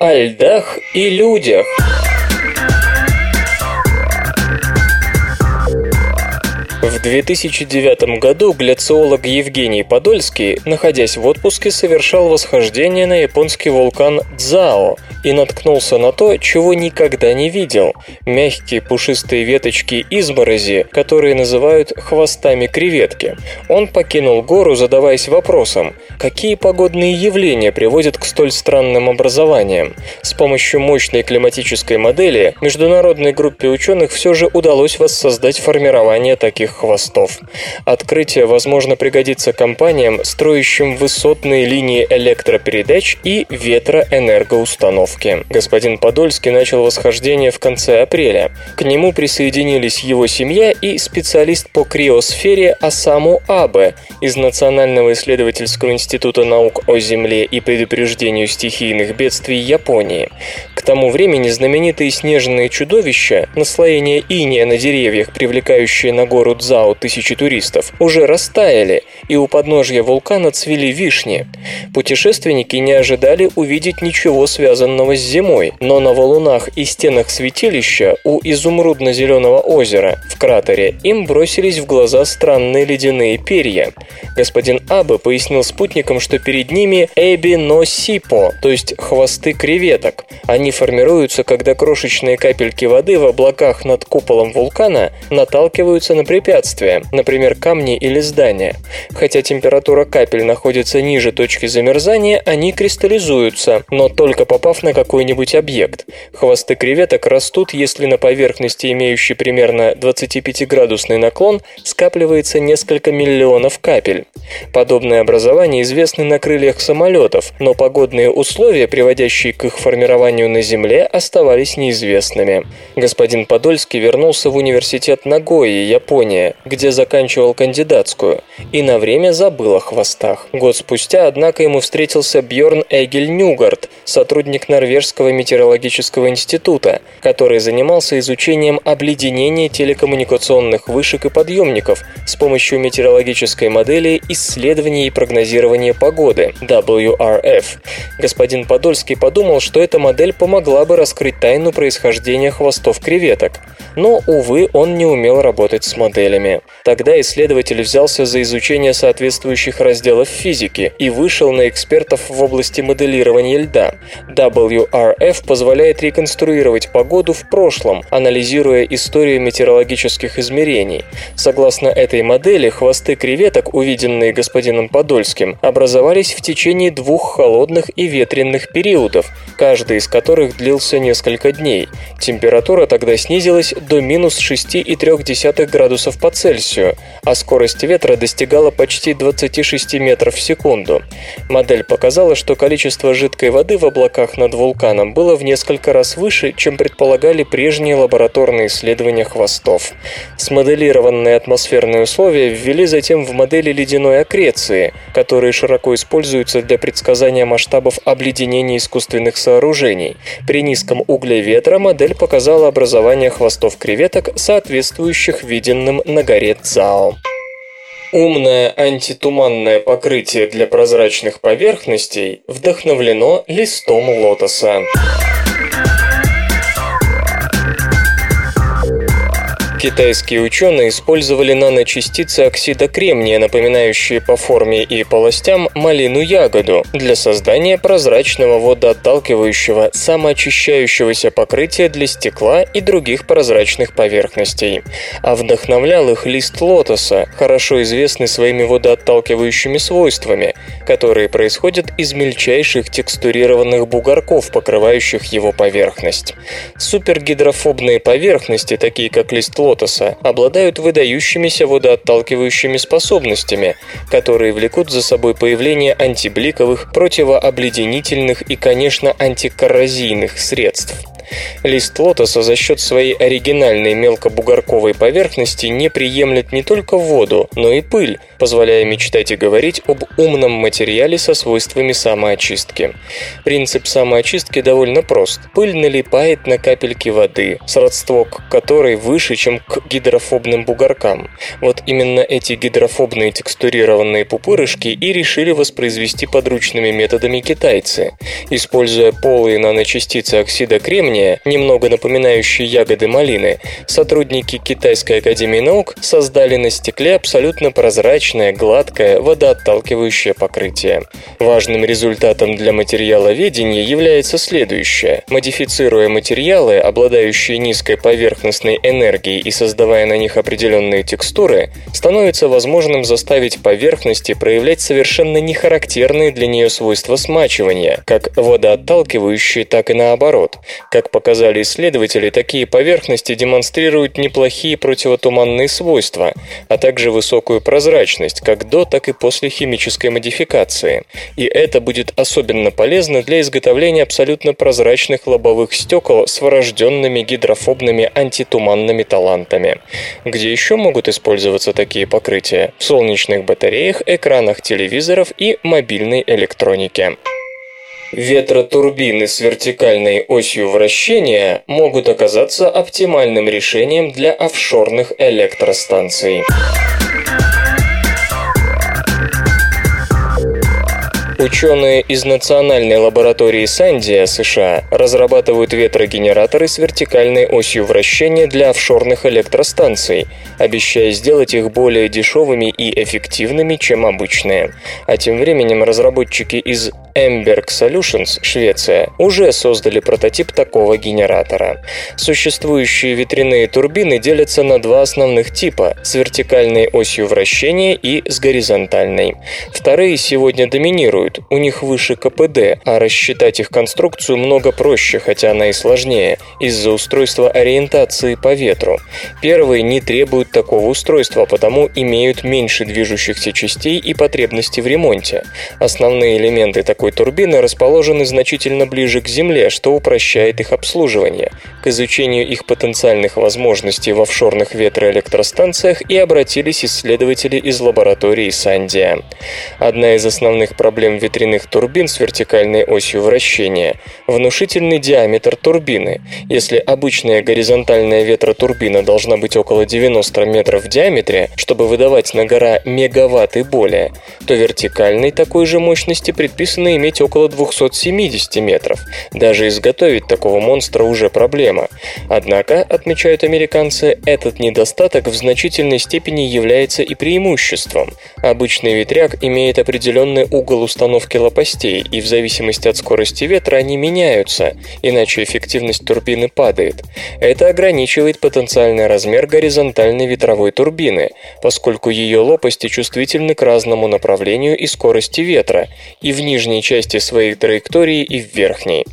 [SPEAKER 3] О льдах и людях. В 2009 году гляциолог Евгений Подольский, находясь в отпуске, совершал восхождение на японский вулкан Дзао и наткнулся на то, чего никогда не видел – мягкие пушистые веточки изморози, которые называют хвостами креветки. Он покинул гору, задаваясь вопросом, какие погодные явления приводят к столь странным образованиям. С помощью мощной климатической модели международной группе ученых все же удалось воссоздать формирование таких хвостов. Открытие, возможно, пригодится компаниям, строящим высотные линии электропередач и ветроэнергоустановки. Господин Подольский начал восхождение в конце апреля. К нему присоединились его семья и специалист по криосфере Асаму Абе из Национального исследовательского института наук о Земле и предупреждению стихийных бедствий Японии. К тому времени знаменитые снежные чудовища, наслоение иния на деревьях, привлекающие на гору Цзао тысячи туристов, уже растаяли, и у подножья вулкана цвели вишни. Путешественники не ожидали увидеть ничего связанного с зимой, но на валунах и стенах святилища у изумрудно-зеленого озера в кратере им бросились в глаза странные ледяные перья. Господин Абе пояснил спутникам, что перед ними эби но сипо, то есть хвосты креветок. Они формируются, когда крошечные капельки воды в облаках над куполом вулкана наталкиваются на препятствия, например, камни или здания. Хотя температура капель находится ниже точки замерзания, они кристаллизуются, но только попав на какой-нибудь объект. Хвосты креветок растут, если на поверхности, имеющей примерно 25-градусный наклон, скапливается несколько миллионов капель. Подобные образования известны на крыльях самолетов, но погодные условия, приводящие к их формированию на Земле, оставались неизвестными. Господин Подольский вернулся в университет Нагои, Япония, где заканчивал кандидатскую, и на время забыл о хвостах. Год спустя, однако, ему встретился Бьорн Эгель Нюгард, сотрудник Норвежского метеорологического института, который занимался изучением обледенения телекоммуникационных вышек и подъемников с помощью метеорологической модели исследования и прогнозирования погоды WRF. Господин Подольский подумал, что эта модель помогла бы раскрыть тайну происхождения хвостов креветок. Но, увы, он не умел работать с моделями. Тогда исследователь взялся за изучение соответствующих разделов физики и вышел на экспертов в области моделирования льда. WRF позволяет реконструировать погоду в прошлом, анализируя историю метеорологических измерений. Согласно этой модели, хвосты креветок, увиденные господином Подольским, образовались в течение двух холодных и ветренных периодов, каждый из которых длился несколько дней. Температура тогда снизилась до минус 6,3 градусов по Цельсию, а скорость ветра достигала почти 26 метров в секунду. Модель показала, что количество жидкой воды в облаках над вулканом было в несколько раз выше, чем предполагали прежние лабораторные исследования хвостов. Смоделированные атмосферные условия ввели затем в модели ледяной аккреции, которые широко используются для предсказания масштабов обледенения искусственных сооружений. При низком угле ветра модель показала образование хвостов креветок, соответствующих виденным на горе Цао. Умное антитуманное покрытие для прозрачных поверхностей вдохновлено листом лотоса. Китайские ученые использовали наночастицы оксида кремния, напоминающие по форме и полостям малину-ягоду, для создания прозрачного водоотталкивающего самоочищающегося покрытия для стекла и других прозрачных поверхностей. А вдохновлял их лист лотоса, хорошо известный своими водоотталкивающими свойствами, которые происходят из мельчайших текстурированных бугорков, покрывающих его поверхность. Супергидрофобные поверхности, такие как лист лотоса, лотоса обладают выдающимися водоотталкивающими способностями, которые влекут за собой появление антибликовых, противообледенительных и, конечно, антикоррозийных средств. Лист лотоса за счет своей оригинальной мелкобугорковой поверхности не приемлет не только воду, но и пыль, позволяя мечтать и говорить об умном материале со свойствами самоочистки. Принцип самоочистки довольно прост. Пыль налипает на капельки воды, сродство к которой выше, чем к гидрофобным бугоркам. Вот именно эти гидрофобные текстурированные пупырышки и решили воспроизвести подручными методами китайцы. Используя полые наночастицы оксида кремния, немного напоминающие ягоды малины, сотрудники Китайской академии наук создали на стекле абсолютно прозрачное, гладкое, водоотталкивающее покрытие. Важным результатом для материаловедения является следующее. Модифицируя материалы, обладающие низкой поверхностной энергией и создавая на них определенные текстуры, становится возможным заставить поверхности проявлять совершенно нехарактерные для нее свойства смачивания, как водоотталкивающие, так и наоборот. Как показали исследователи, такие поверхности демонстрируют неплохие противотуманные свойства, а также высокую прозрачность как до, так и после химической модификации. И это будет особенно полезно для изготовления абсолютно прозрачных лобовых стекол с врожденными гидрофобными антитуманными талантами. Где еще могут использоваться такие покрытия? В солнечных батареях, экранах телевизоров и мобильной электронике. Ветротурбины с вертикальной осью вращения могут оказаться оптимальным решением для офшорных электростанций. Ученые из Национальной лаборатории Сандия, США, разрабатывают ветрогенераторы с вертикальной осью вращения для офшорных электростанций, обещая сделать их более дешевыми и эффективными, чем обычные. А тем временем разработчики из Emberg Solutions, Швеция, уже создали прототип такого генератора. Существующие ветряные турбины делятся на два основных типа – с вертикальной осью вращения и с горизонтальной. Вторые сегодня доминируют, у них выше КПД, а рассчитать их конструкцию много проще, хотя она и сложнее, из-за устройства ориентации по ветру. Первые не требуют такого устройства, потому имеют меньше движущихся частей и потребности в ремонте. Основные элементы такой такой турбины расположены значительно ближе к Земле, что упрощает их обслуживание. К изучению их потенциальных возможностей в офшорных ветроэлектростанциях и обратились исследователи из лаборатории Сандия. Одна из основных проблем ветряных турбин с вертикальной осью вращения – внушительный диаметр турбины. Если обычная горизонтальная ветротурбина должна быть около 90 метров в диаметре, чтобы выдавать на гора мегаватт и более, то вертикальной такой же мощности предписано должны иметь около 270 метров. Даже изготовить такого монстра уже проблема. Однако, отмечают американцы, этот недостаток в значительной степени является и преимуществом. Обычный ветряк имеет определенный угол установки лопастей, и в зависимости от скорости ветра они меняются, иначе эффективность турбины падает. Это ограничивает потенциальный размер горизонтальной ветровой турбины, поскольку ее лопасти чувствительны к разному направлению и скорости ветра, и в нижней нижней части своей траектории и в верхней.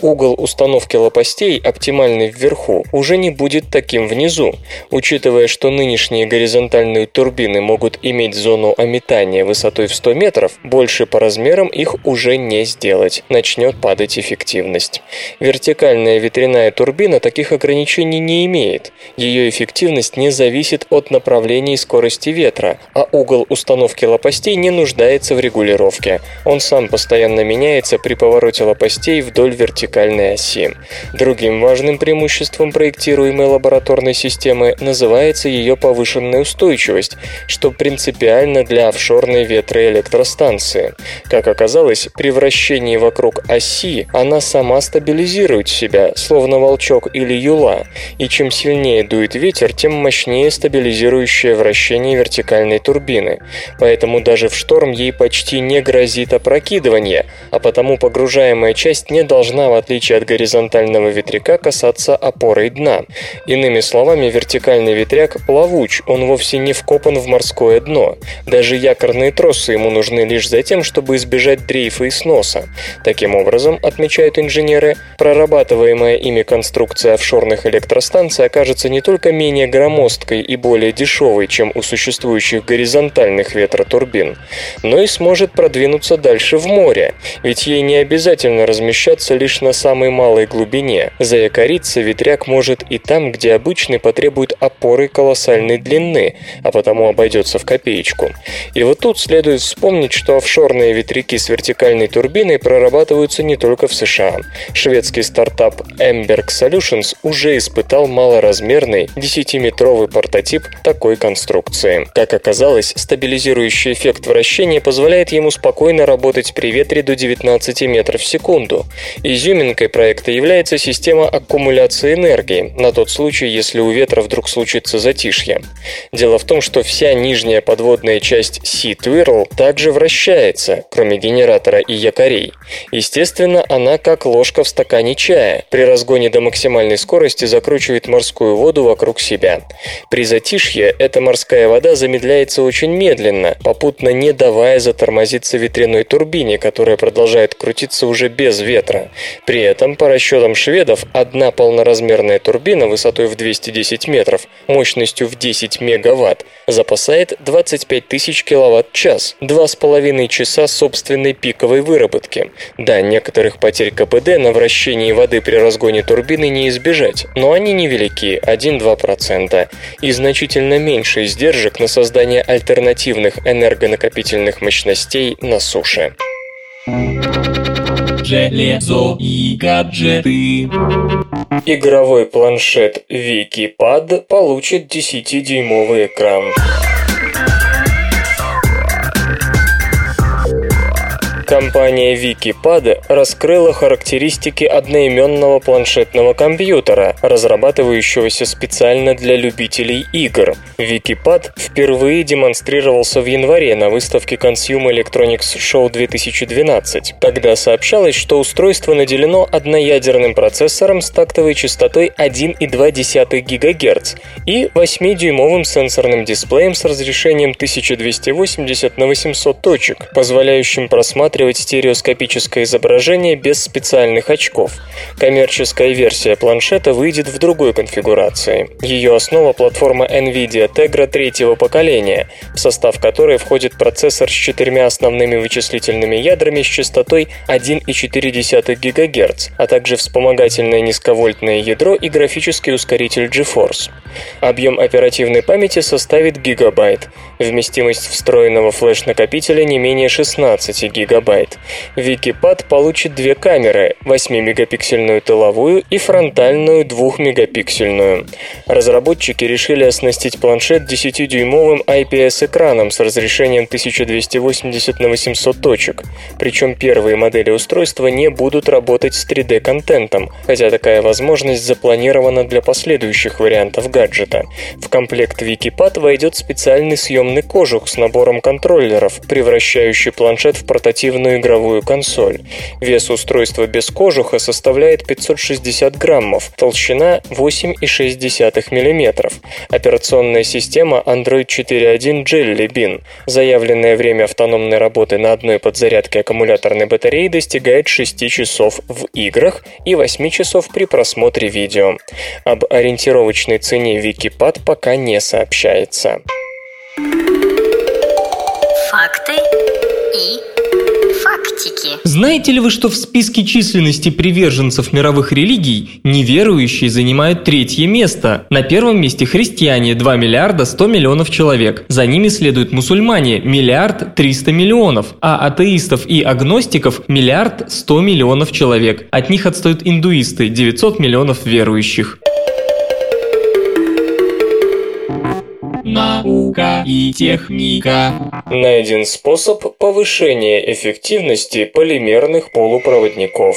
[SPEAKER 3] Угол установки лопастей, оптимальный вверху, уже не будет таким внизу. Учитывая, что нынешние горизонтальные турбины могут иметь зону ометания высотой в 100 метров, больше по размерам их уже не сделать. Начнет падать эффективность. Вертикальная ветряная турбина таких ограничений не имеет. Ее эффективность не зависит от направления и скорости ветра, а угол установки лопастей не нуждается в регулировке. Он сам постоянно постоянно меняется при повороте лопастей вдоль вертикальной оси. Другим важным преимуществом проектируемой лабораторной системы называется ее повышенная устойчивость, что принципиально для офшорной ветроэлектростанции. Как оказалось, при вращении вокруг оси она сама стабилизирует себя, словно волчок или юла, и чем сильнее дует ветер, тем мощнее стабилизирующее вращение вертикальной турбины. Поэтому даже в шторм ей почти не грозит опрокидывание, движения, а потому погружаемая часть не должна, в отличие от горизонтального ветряка, касаться опорой дна. Иными словами, вертикальный ветряк плавуч, он вовсе не вкопан в морское дно. Даже якорные тросы ему нужны лишь за тем, чтобы избежать дрейфа и сноса. Таким образом, отмечают инженеры, прорабатываемая ими конструкция офшорных электростанций окажется не только менее громоздкой и более дешевой, чем у существующих горизонтальных ветротурбин, но и сможет продвинуться дальше в море, моря, ведь ей не обязательно размещаться лишь на самой малой глубине. Заякориться ветряк может и там, где обычный потребует опоры колоссальной длины, а потому обойдется в копеечку. И вот тут следует вспомнить, что офшорные ветряки с вертикальной турбиной прорабатываются не только в США. Шведский стартап Emberg Solutions уже испытал малоразмерный 10-метровый прототип такой конструкции. Как оказалось, стабилизирующий эффект вращения позволяет ему спокойно работать при ветре до 19 метров в секунду. Изюминкой проекта является система аккумуляции энергии, на тот случай, если у ветра вдруг случится затишье. Дело в том, что вся нижняя подводная часть Sea Twirl также вращается, кроме генератора и якорей. Естественно, она как ложка в стакане чая. При разгоне до максимальной скорости закручивает морскую воду вокруг себя. При затишье эта морская вода замедляется очень медленно, попутно не давая затормозиться ветряной турбине, которая продолжает крутиться уже без ветра. При этом, по расчетам шведов, одна полноразмерная турбина высотой в 210 метров, мощностью в 10 мегаватт, запасает 25 тысяч киловатт-час, 2,5 часа собственной пиковой выработки. Да, некоторых потерь КПД на вращении воды при разгоне турбины не избежать, но они невелики, 1-2%, и значительно меньше издержек на создание альтернативных энергонакопительных мощностей на суше.
[SPEAKER 2] Железо и гаджеты.
[SPEAKER 3] Игровой планшет Википад получит 10-дюймовый экран. Компания Wikipad раскрыла характеристики одноименного планшетного компьютера, разрабатывающегося специально для любителей игр. Wikipad впервые демонстрировался в январе на выставке Consumer Electronics Show 2012. Тогда сообщалось, что устройство наделено одноядерным процессором с тактовой частотой 1,2 ГГц и 8-дюймовым сенсорным дисплеем с разрешением 1280 на 800 точек, позволяющим просматривать рассматривать стереоскопическое изображение без специальных очков. Коммерческая версия планшета выйдет в другой конфигурации. Ее основа платформа NVIDIA Tegra третьего поколения, в состав которой входит процессор с четырьмя основными вычислительными ядрами с частотой 1,4 ГГц, а также вспомогательное низковольтное ядро и графический ускоритель GeForce. Объем оперативной памяти составит гигабайт, вместимость встроенного флеш-накопителя не менее 16 гигабайт гигабайт. Википад получит две камеры, 8-мегапиксельную тыловую и фронтальную 2-мегапиксельную. Разработчики решили оснастить планшет 10-дюймовым IPS-экраном с разрешением 1280 на 800 точек. Причем первые модели устройства не будут работать с 3D-контентом, хотя такая возможность запланирована для последующих вариантов гаджета. В комплект Википад войдет специальный съемный кожух с набором контроллеров, превращающий планшет в портативный портативную игровую консоль. Вес устройства без кожуха составляет 560 граммов, толщина 8,6 мм. Операционная система Android 4.1 Jelly Bean. Заявленное время автономной работы на одной подзарядке аккумуляторной батареи достигает 6 часов в играх и 8 часов при просмотре видео. Об ориентировочной цене Википад пока не сообщается.
[SPEAKER 6] Факты Фактики.
[SPEAKER 4] Знаете ли вы, что в списке численности приверженцев мировых религий неверующие занимают третье место? На первом месте христиане – 2 миллиарда 100 миллионов человек. За ними следуют мусульмане – миллиард 300 миллионов. А атеистов и агностиков – миллиард 100 миллионов человек. От них отстают индуисты – 900 миллионов верующих.
[SPEAKER 2] Наука и техника.
[SPEAKER 3] Найден способ повышения эффективности полимерных полупроводников.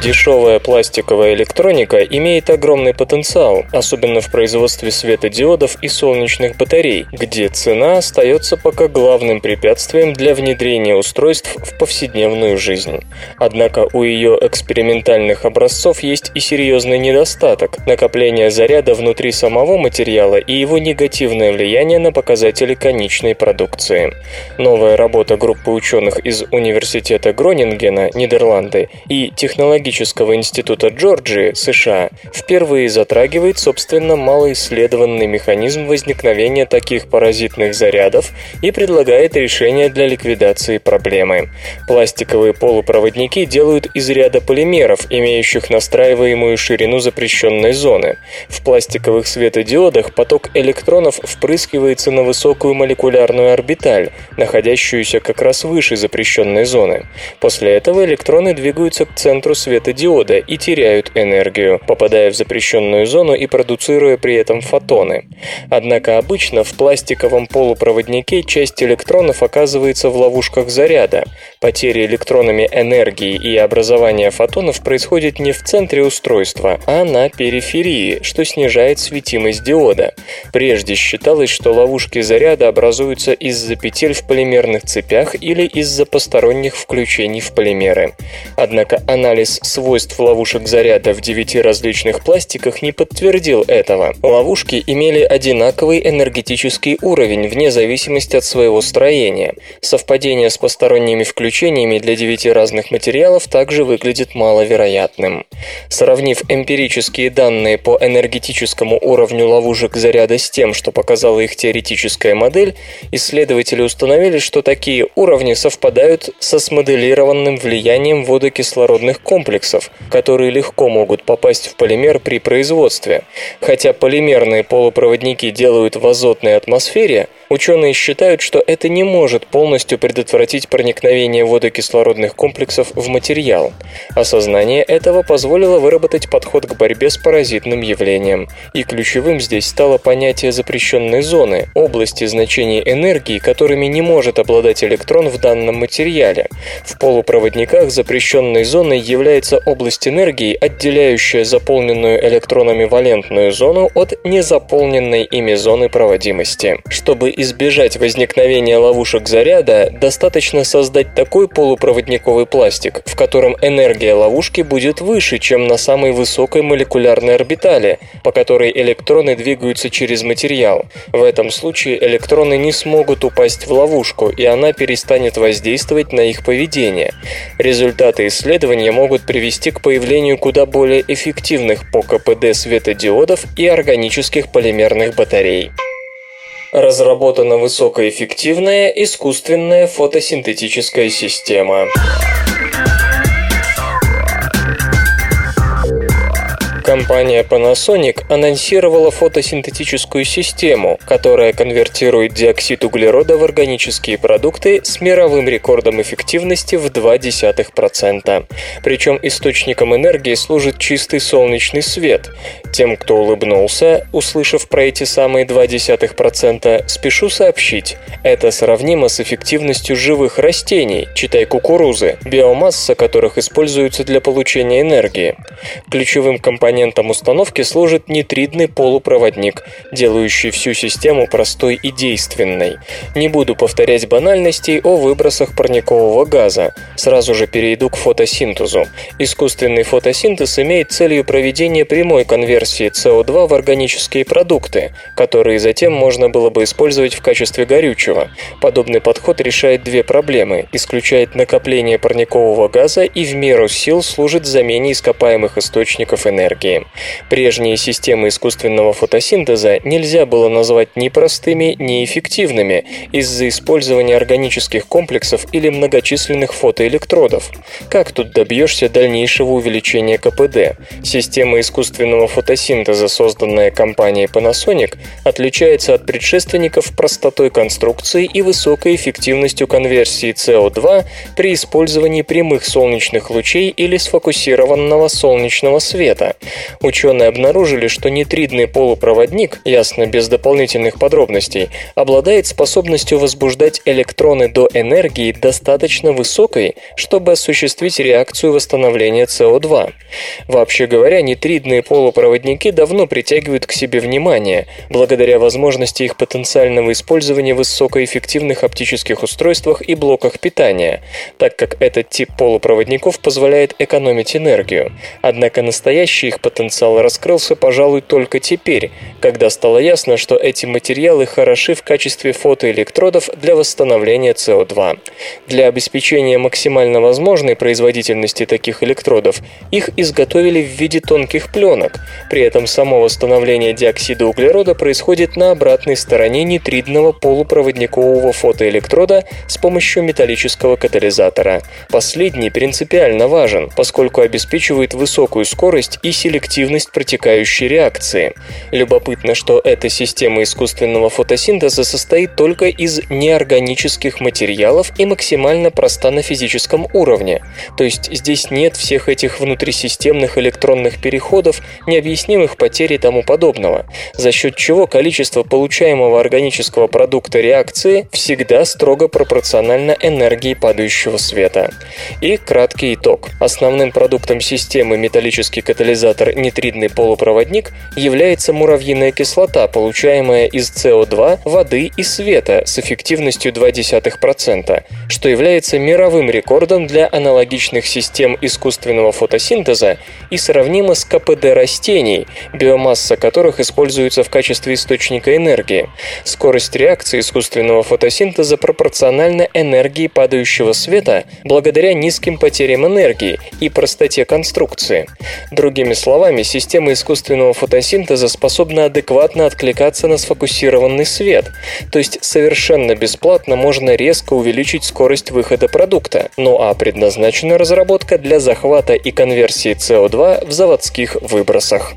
[SPEAKER 3] Дешевая пластиковая электроника имеет огромный потенциал, особенно в производстве светодиодов и солнечных батарей, где цена остается пока главным препятствием для внедрения устройств в повседневную жизнь. Однако у ее экспериментальных образцов есть и серьезный недостаток – накопление заряда внутри самого материала и его негативное влияние на показатели конечной продукции. Новая работа группы ученых из Университета Гронингена, Нидерланды, и технологии технологического института Джорджии, США, впервые затрагивает, собственно, малоисследованный механизм возникновения таких паразитных зарядов и предлагает решение для ликвидации проблемы. Пластиковые полупроводники делают из ряда полимеров, имеющих настраиваемую ширину запрещенной зоны. В пластиковых светодиодах поток электронов впрыскивается на высокую молекулярную орбиталь, находящуюся как раз выше запрещенной зоны. После этого электроны двигаются к центру светодиода и теряют энергию, попадая в запрещенную зону и продуцируя при этом фотоны. Однако обычно в пластиковом полупроводнике часть электронов оказывается в ловушках заряда. Потеря электронами энергии и образование фотонов происходит не в центре устройства, а на периферии, что снижает светимость диода. Прежде считалось, что ловушки заряда образуются из-за петель в полимерных цепях или из-за посторонних включений в полимеры. Однако анализ свойств ловушек заряда в девяти различных пластиках не подтвердил этого. Ловушки имели одинаковый энергетический уровень вне зависимости от своего строения. Совпадение с посторонними включениями для девяти разных материалов также выглядит маловероятным. Сравнив эмпирические данные по энергетическому уровню ловушек заряда с тем, что показала их теоретическая модель, исследователи установили, что такие уровни совпадают со смоделированным влиянием водокислородных комплексов, которые легко могут попасть в полимер при производстве. Хотя полимерные полупроводники делают в азотной атмосфере, ученые считают, что это не может полностью предотвратить проникновение водокислородных комплексов в материал. Осознание этого позволило выработать подход к борьбе с паразитным явлением. И ключевым здесь стало понятие запрещенной зоны, области значений энергии, которыми не может обладать электрон в данном материале. В полупроводниках запрещенной зоной является область энергии, отделяющая заполненную электронами валентную зону от незаполненной ими зоны проводимости. Чтобы избежать возникновения ловушек заряда, достаточно создать такой полупроводниковый пластик, в котором энергия ловушки будет выше, чем на самой высокой молекулярной орбитали, по которой электроны двигаются через материал. В этом случае электроны не смогут упасть в ловушку, и она перестанет воздействовать на их поведение. Результаты исследования могут привести к появлению куда более эффективных по КПД светодиодов и органических полимерных батарей. Разработана высокоэффективная искусственная фотосинтетическая система. Компания Panasonic анонсировала фотосинтетическую систему, которая конвертирует диоксид углерода в органические продукты с мировым рекордом эффективности в 0,2%. Причем источником энергии служит чистый солнечный свет. Тем, кто улыбнулся, услышав про эти самые 0,2%, спешу сообщить, это сравнимо с эффективностью живых растений, читай кукурузы, биомасса которых используется для получения энергии. Ключевым компонентом компонентом установки служит нитридный полупроводник, делающий всю систему простой и действенной. Не буду повторять банальностей о выбросах парникового газа. Сразу же перейду к фотосинтезу. Искусственный фотосинтез имеет целью проведения прямой конверсии СО2 в органические продукты, которые затем можно было бы использовать в качестве горючего. Подобный подход решает две проблемы – исключает накопление парникового газа и в меру сил служит замене ископаемых источников энергии энергии. Прежние системы искусственного фотосинтеза нельзя было назвать ни простыми, ни эффективными из-за использования органических комплексов или многочисленных фотоэлектродов. Как тут добьешься дальнейшего увеличения КПД? Система искусственного фотосинтеза, созданная компанией Panasonic, отличается от предшественников простотой конструкции и высокой эффективностью конверсии CO2 при использовании прямых солнечных лучей или сфокусированного солнечного света. Ученые обнаружили, что нитридный полупроводник, ясно без дополнительных подробностей, обладает способностью возбуждать электроны до энергии достаточно высокой, чтобы осуществить реакцию восстановления СО2. Вообще говоря, нитридные полупроводники давно притягивают к себе внимание, благодаря возможности их потенциального использования в высокоэффективных оптических устройствах и блоках питания, так как этот тип полупроводников позволяет экономить энергию. Однако настоящий их потенциал раскрылся, пожалуй, только теперь, когда стало ясно, что эти материалы хороши в качестве фотоэлектродов для восстановления СО2. Для обеспечения максимально возможной производительности таких электродов их изготовили в виде тонких пленок. При этом само восстановление диоксида углерода происходит на обратной стороне нитридного полупроводникового фотоэлектрода с помощью металлического катализатора. Последний принципиально важен, поскольку обеспечивает высокую скорость и селективность протекающей реакции. Любопытно, что эта система искусственного фотосинтеза состоит только из неорганических материалов и максимально проста на физическом уровне. То есть здесь нет всех этих внутрисистемных электронных переходов, необъяснимых потерь и тому подобного, за счет чего количество получаемого органического продукта реакции всегда строго пропорционально энергии падающего света. И краткий итог. Основным продуктом системы металлический катализатор нитридный полупроводник является муравьиная кислота, получаемая из СО2, воды и света с эффективностью 0,2%, что является мировым рекордом для аналогичных систем искусственного фотосинтеза и сравнимо с КПД растений, биомасса которых используется в качестве источника энергии. Скорость реакции искусственного фотосинтеза пропорциональна энергии падающего света благодаря низким потерям энергии и простоте конструкции. Другими словами, система искусственного фотосинтеза способна адекватно откликаться на сфокусированный свет, то есть совершенно бесплатно можно резко увеличить скорость выхода продукта, ну а предназначена разработка для захвата и конверсии СО2 в заводских выбросах.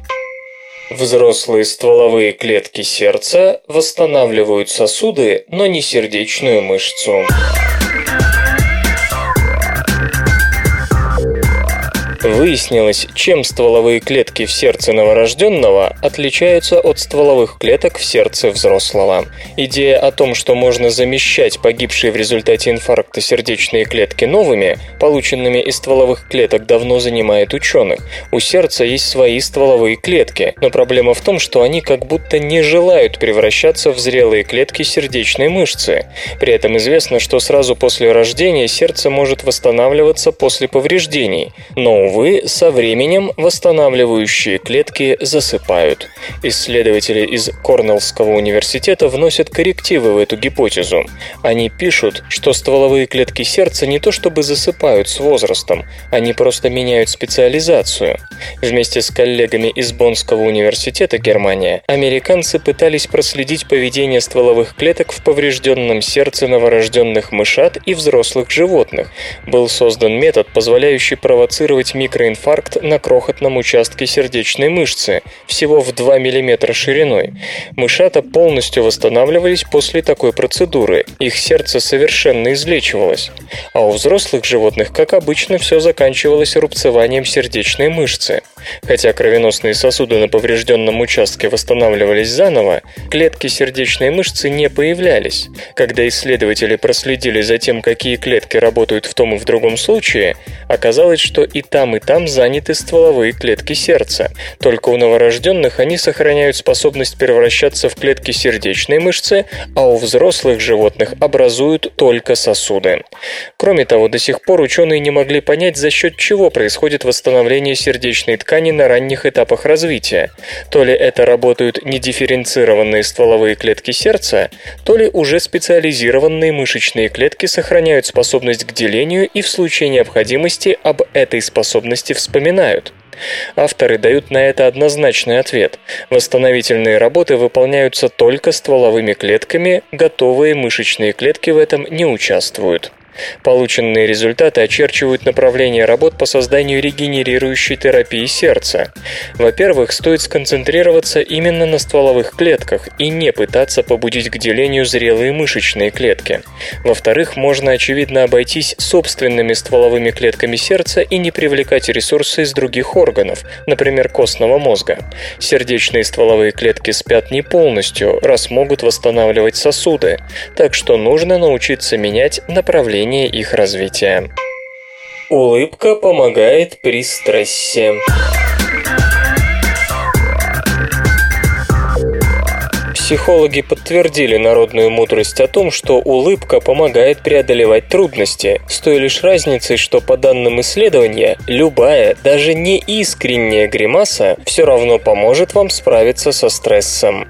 [SPEAKER 3] Взрослые стволовые клетки сердца восстанавливают сосуды, но не сердечную мышцу. Выяснилось, чем стволовые клетки в сердце новорожденного отличаются от стволовых клеток в сердце взрослого. Идея о том, что можно замещать погибшие в результате инфаркта сердечные клетки новыми, полученными из стволовых клеток, давно занимает ученых. У сердца есть свои стволовые клетки, но проблема в том, что они как будто не желают превращаться в зрелые клетки сердечной мышцы. При этом известно, что сразу после рождения сердце может восстанавливаться после повреждений, но, увы, со временем восстанавливающие клетки засыпают. Исследователи из Корнеллского университета вносят коррективы в эту гипотезу. Они пишут, что стволовые клетки сердца не то чтобы засыпают с возрастом, они просто меняют специализацию. Вместе с коллегами из Боннского университета Германия американцы пытались проследить поведение стволовых клеток в поврежденном сердце новорожденных мышат и взрослых животных. Был создан метод, позволяющий провоцировать микроинфаркт на крохотном участке сердечной мышцы, всего в 2 мм шириной. Мышата полностью восстанавливались после такой процедуры, их сердце совершенно излечивалось. А у взрослых животных, как обычно, все заканчивалось рубцеванием сердечной мышцы. Хотя кровеносные сосуды на поврежденном участке восстанавливались заново, клетки сердечной мышцы не появлялись. Когда исследователи проследили за тем, какие клетки работают в том и в другом случае, оказалось, что и там, и там заняты стволовые клетки сердца. Только у новорожденных они сохраняют способность превращаться в клетки сердечной мышцы, а у взрослых животных образуют только сосуды. Кроме того, до сих пор ученые не могли понять, за счет чего происходит восстановление сердечной ткани на ранних этапах развития. То ли это работают недифференцированные стволовые клетки сердца, то ли уже специализированные мышечные клетки сохраняют способность к делению и в случае необходимости об этой способности вспоминают. Авторы дают на это однозначный ответ. Восстановительные работы выполняются только стволовыми клетками, готовые мышечные клетки в этом не участвуют. Полученные результаты очерчивают направление работ по созданию регенерирующей терапии сердца. Во-первых, стоит сконцентрироваться именно на стволовых клетках и не пытаться побудить к делению зрелые мышечные клетки. Во-вторых, можно очевидно обойтись собственными стволовыми клетками сердца и не привлекать ресурсы из других органов, например, костного мозга. Сердечные стволовые клетки спят не полностью, раз могут восстанавливать сосуды, так что нужно научиться менять направление направление их развития. Улыбка помогает при стрессе. Психологи подтвердили народную мудрость о том, что улыбка помогает преодолевать трудности, с той лишь разницей, что по данным исследования, любая, даже не искренняя гримаса все равно поможет вам справиться со стрессом.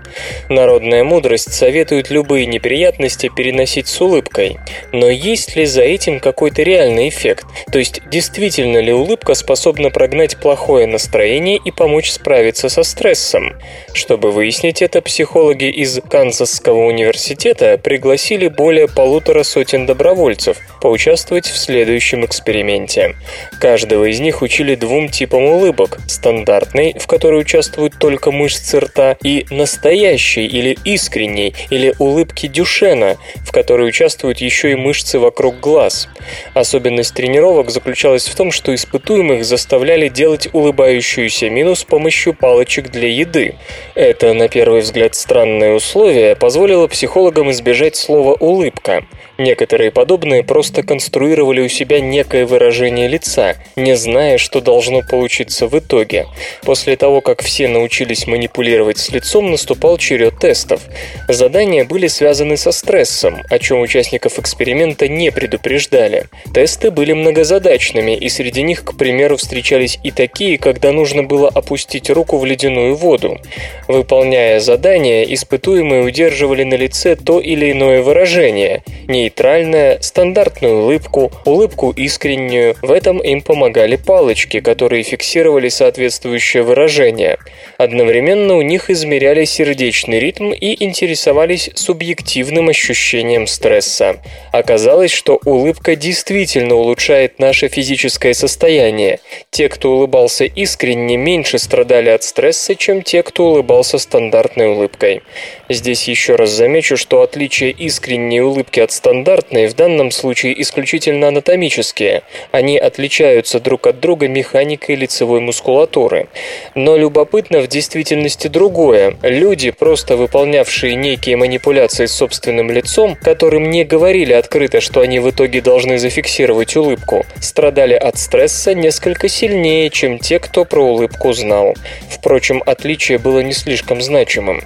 [SPEAKER 3] Народная мудрость советует любые неприятности переносить с улыбкой. Но есть ли за этим какой-то реальный эффект? То есть, действительно ли улыбка способна прогнать плохое настроение и помочь справиться со стрессом? Чтобы выяснить это, психологи из Канзасского университета пригласили более полутора сотен добровольцев поучаствовать в следующем эксперименте. Каждого из них учили двум типам улыбок – стандартной, в которой участвуют только мышцы рта, и настоящей или искренней, или улыбки Дюшена, в которой участвуют еще и мышцы вокруг глаз. Особенность тренировок заключалась в том, что испытуемых заставляли делать улыбающуюся мину с помощью палочек для еды. Это, на первый взгляд, странное условие позволило психологам избежать слова «улыбка». Некоторые подобные просто конструировали у себя некое выражение лица, не зная, что должно получиться в итоге. После того, как все научились манипулировать с лицом, наступал черед тестов. Задания были связаны со стрессом, о чем участников эксперимента не предупреждали. Тесты были многозадачными, и среди них, к примеру, встречались и такие, когда нужно было опустить руку в ледяную воду. Выполняя задания, испытуемые удерживали на лице то или иное выражение – нейтральное, стандартную улыбку, улыбку искреннюю. В этом им помогали палочки, которые фиксировали соответствующее выражение. Одновременно у них измеряли сердечный ритм и интересовались субъективным ощущением стресса. Оказалось, что улыбка действительно улучшает наше физическое состояние. Те, кто улыбался искренне, меньше страдали от стресса, чем те, кто улыбался стандартной улыбкой. Здесь еще раз замечу, что отличие искренней улыбки от стандартной в данном случае исключительно анатомические. Они отличаются друг от друга механикой лицевой мускулатуры. Но любопытно в действительности другое. Люди, просто выполнявшие некие манипуляции с собственным лицом, которым не говорили открыто, что они в итоге должны зафиксировать улыбку, страдали от стресса несколько сильнее, чем те, кто про улыбку знал. Впрочем, отличие было не слишком значимым.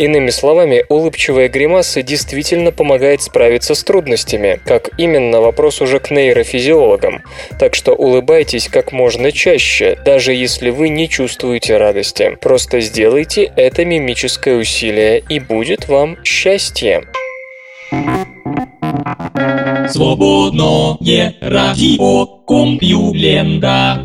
[SPEAKER 3] Иными словами, улыбчивая гримаса действительно помогает справиться с трудностями. Как именно, вопрос уже к нейрофизиологам. Так что улыбайтесь как можно чаще, даже если вы не чувствуете радости. Просто сделайте это мимическое усилие, и будет вам счастье.
[SPEAKER 2] Свободное радио Компьюлента.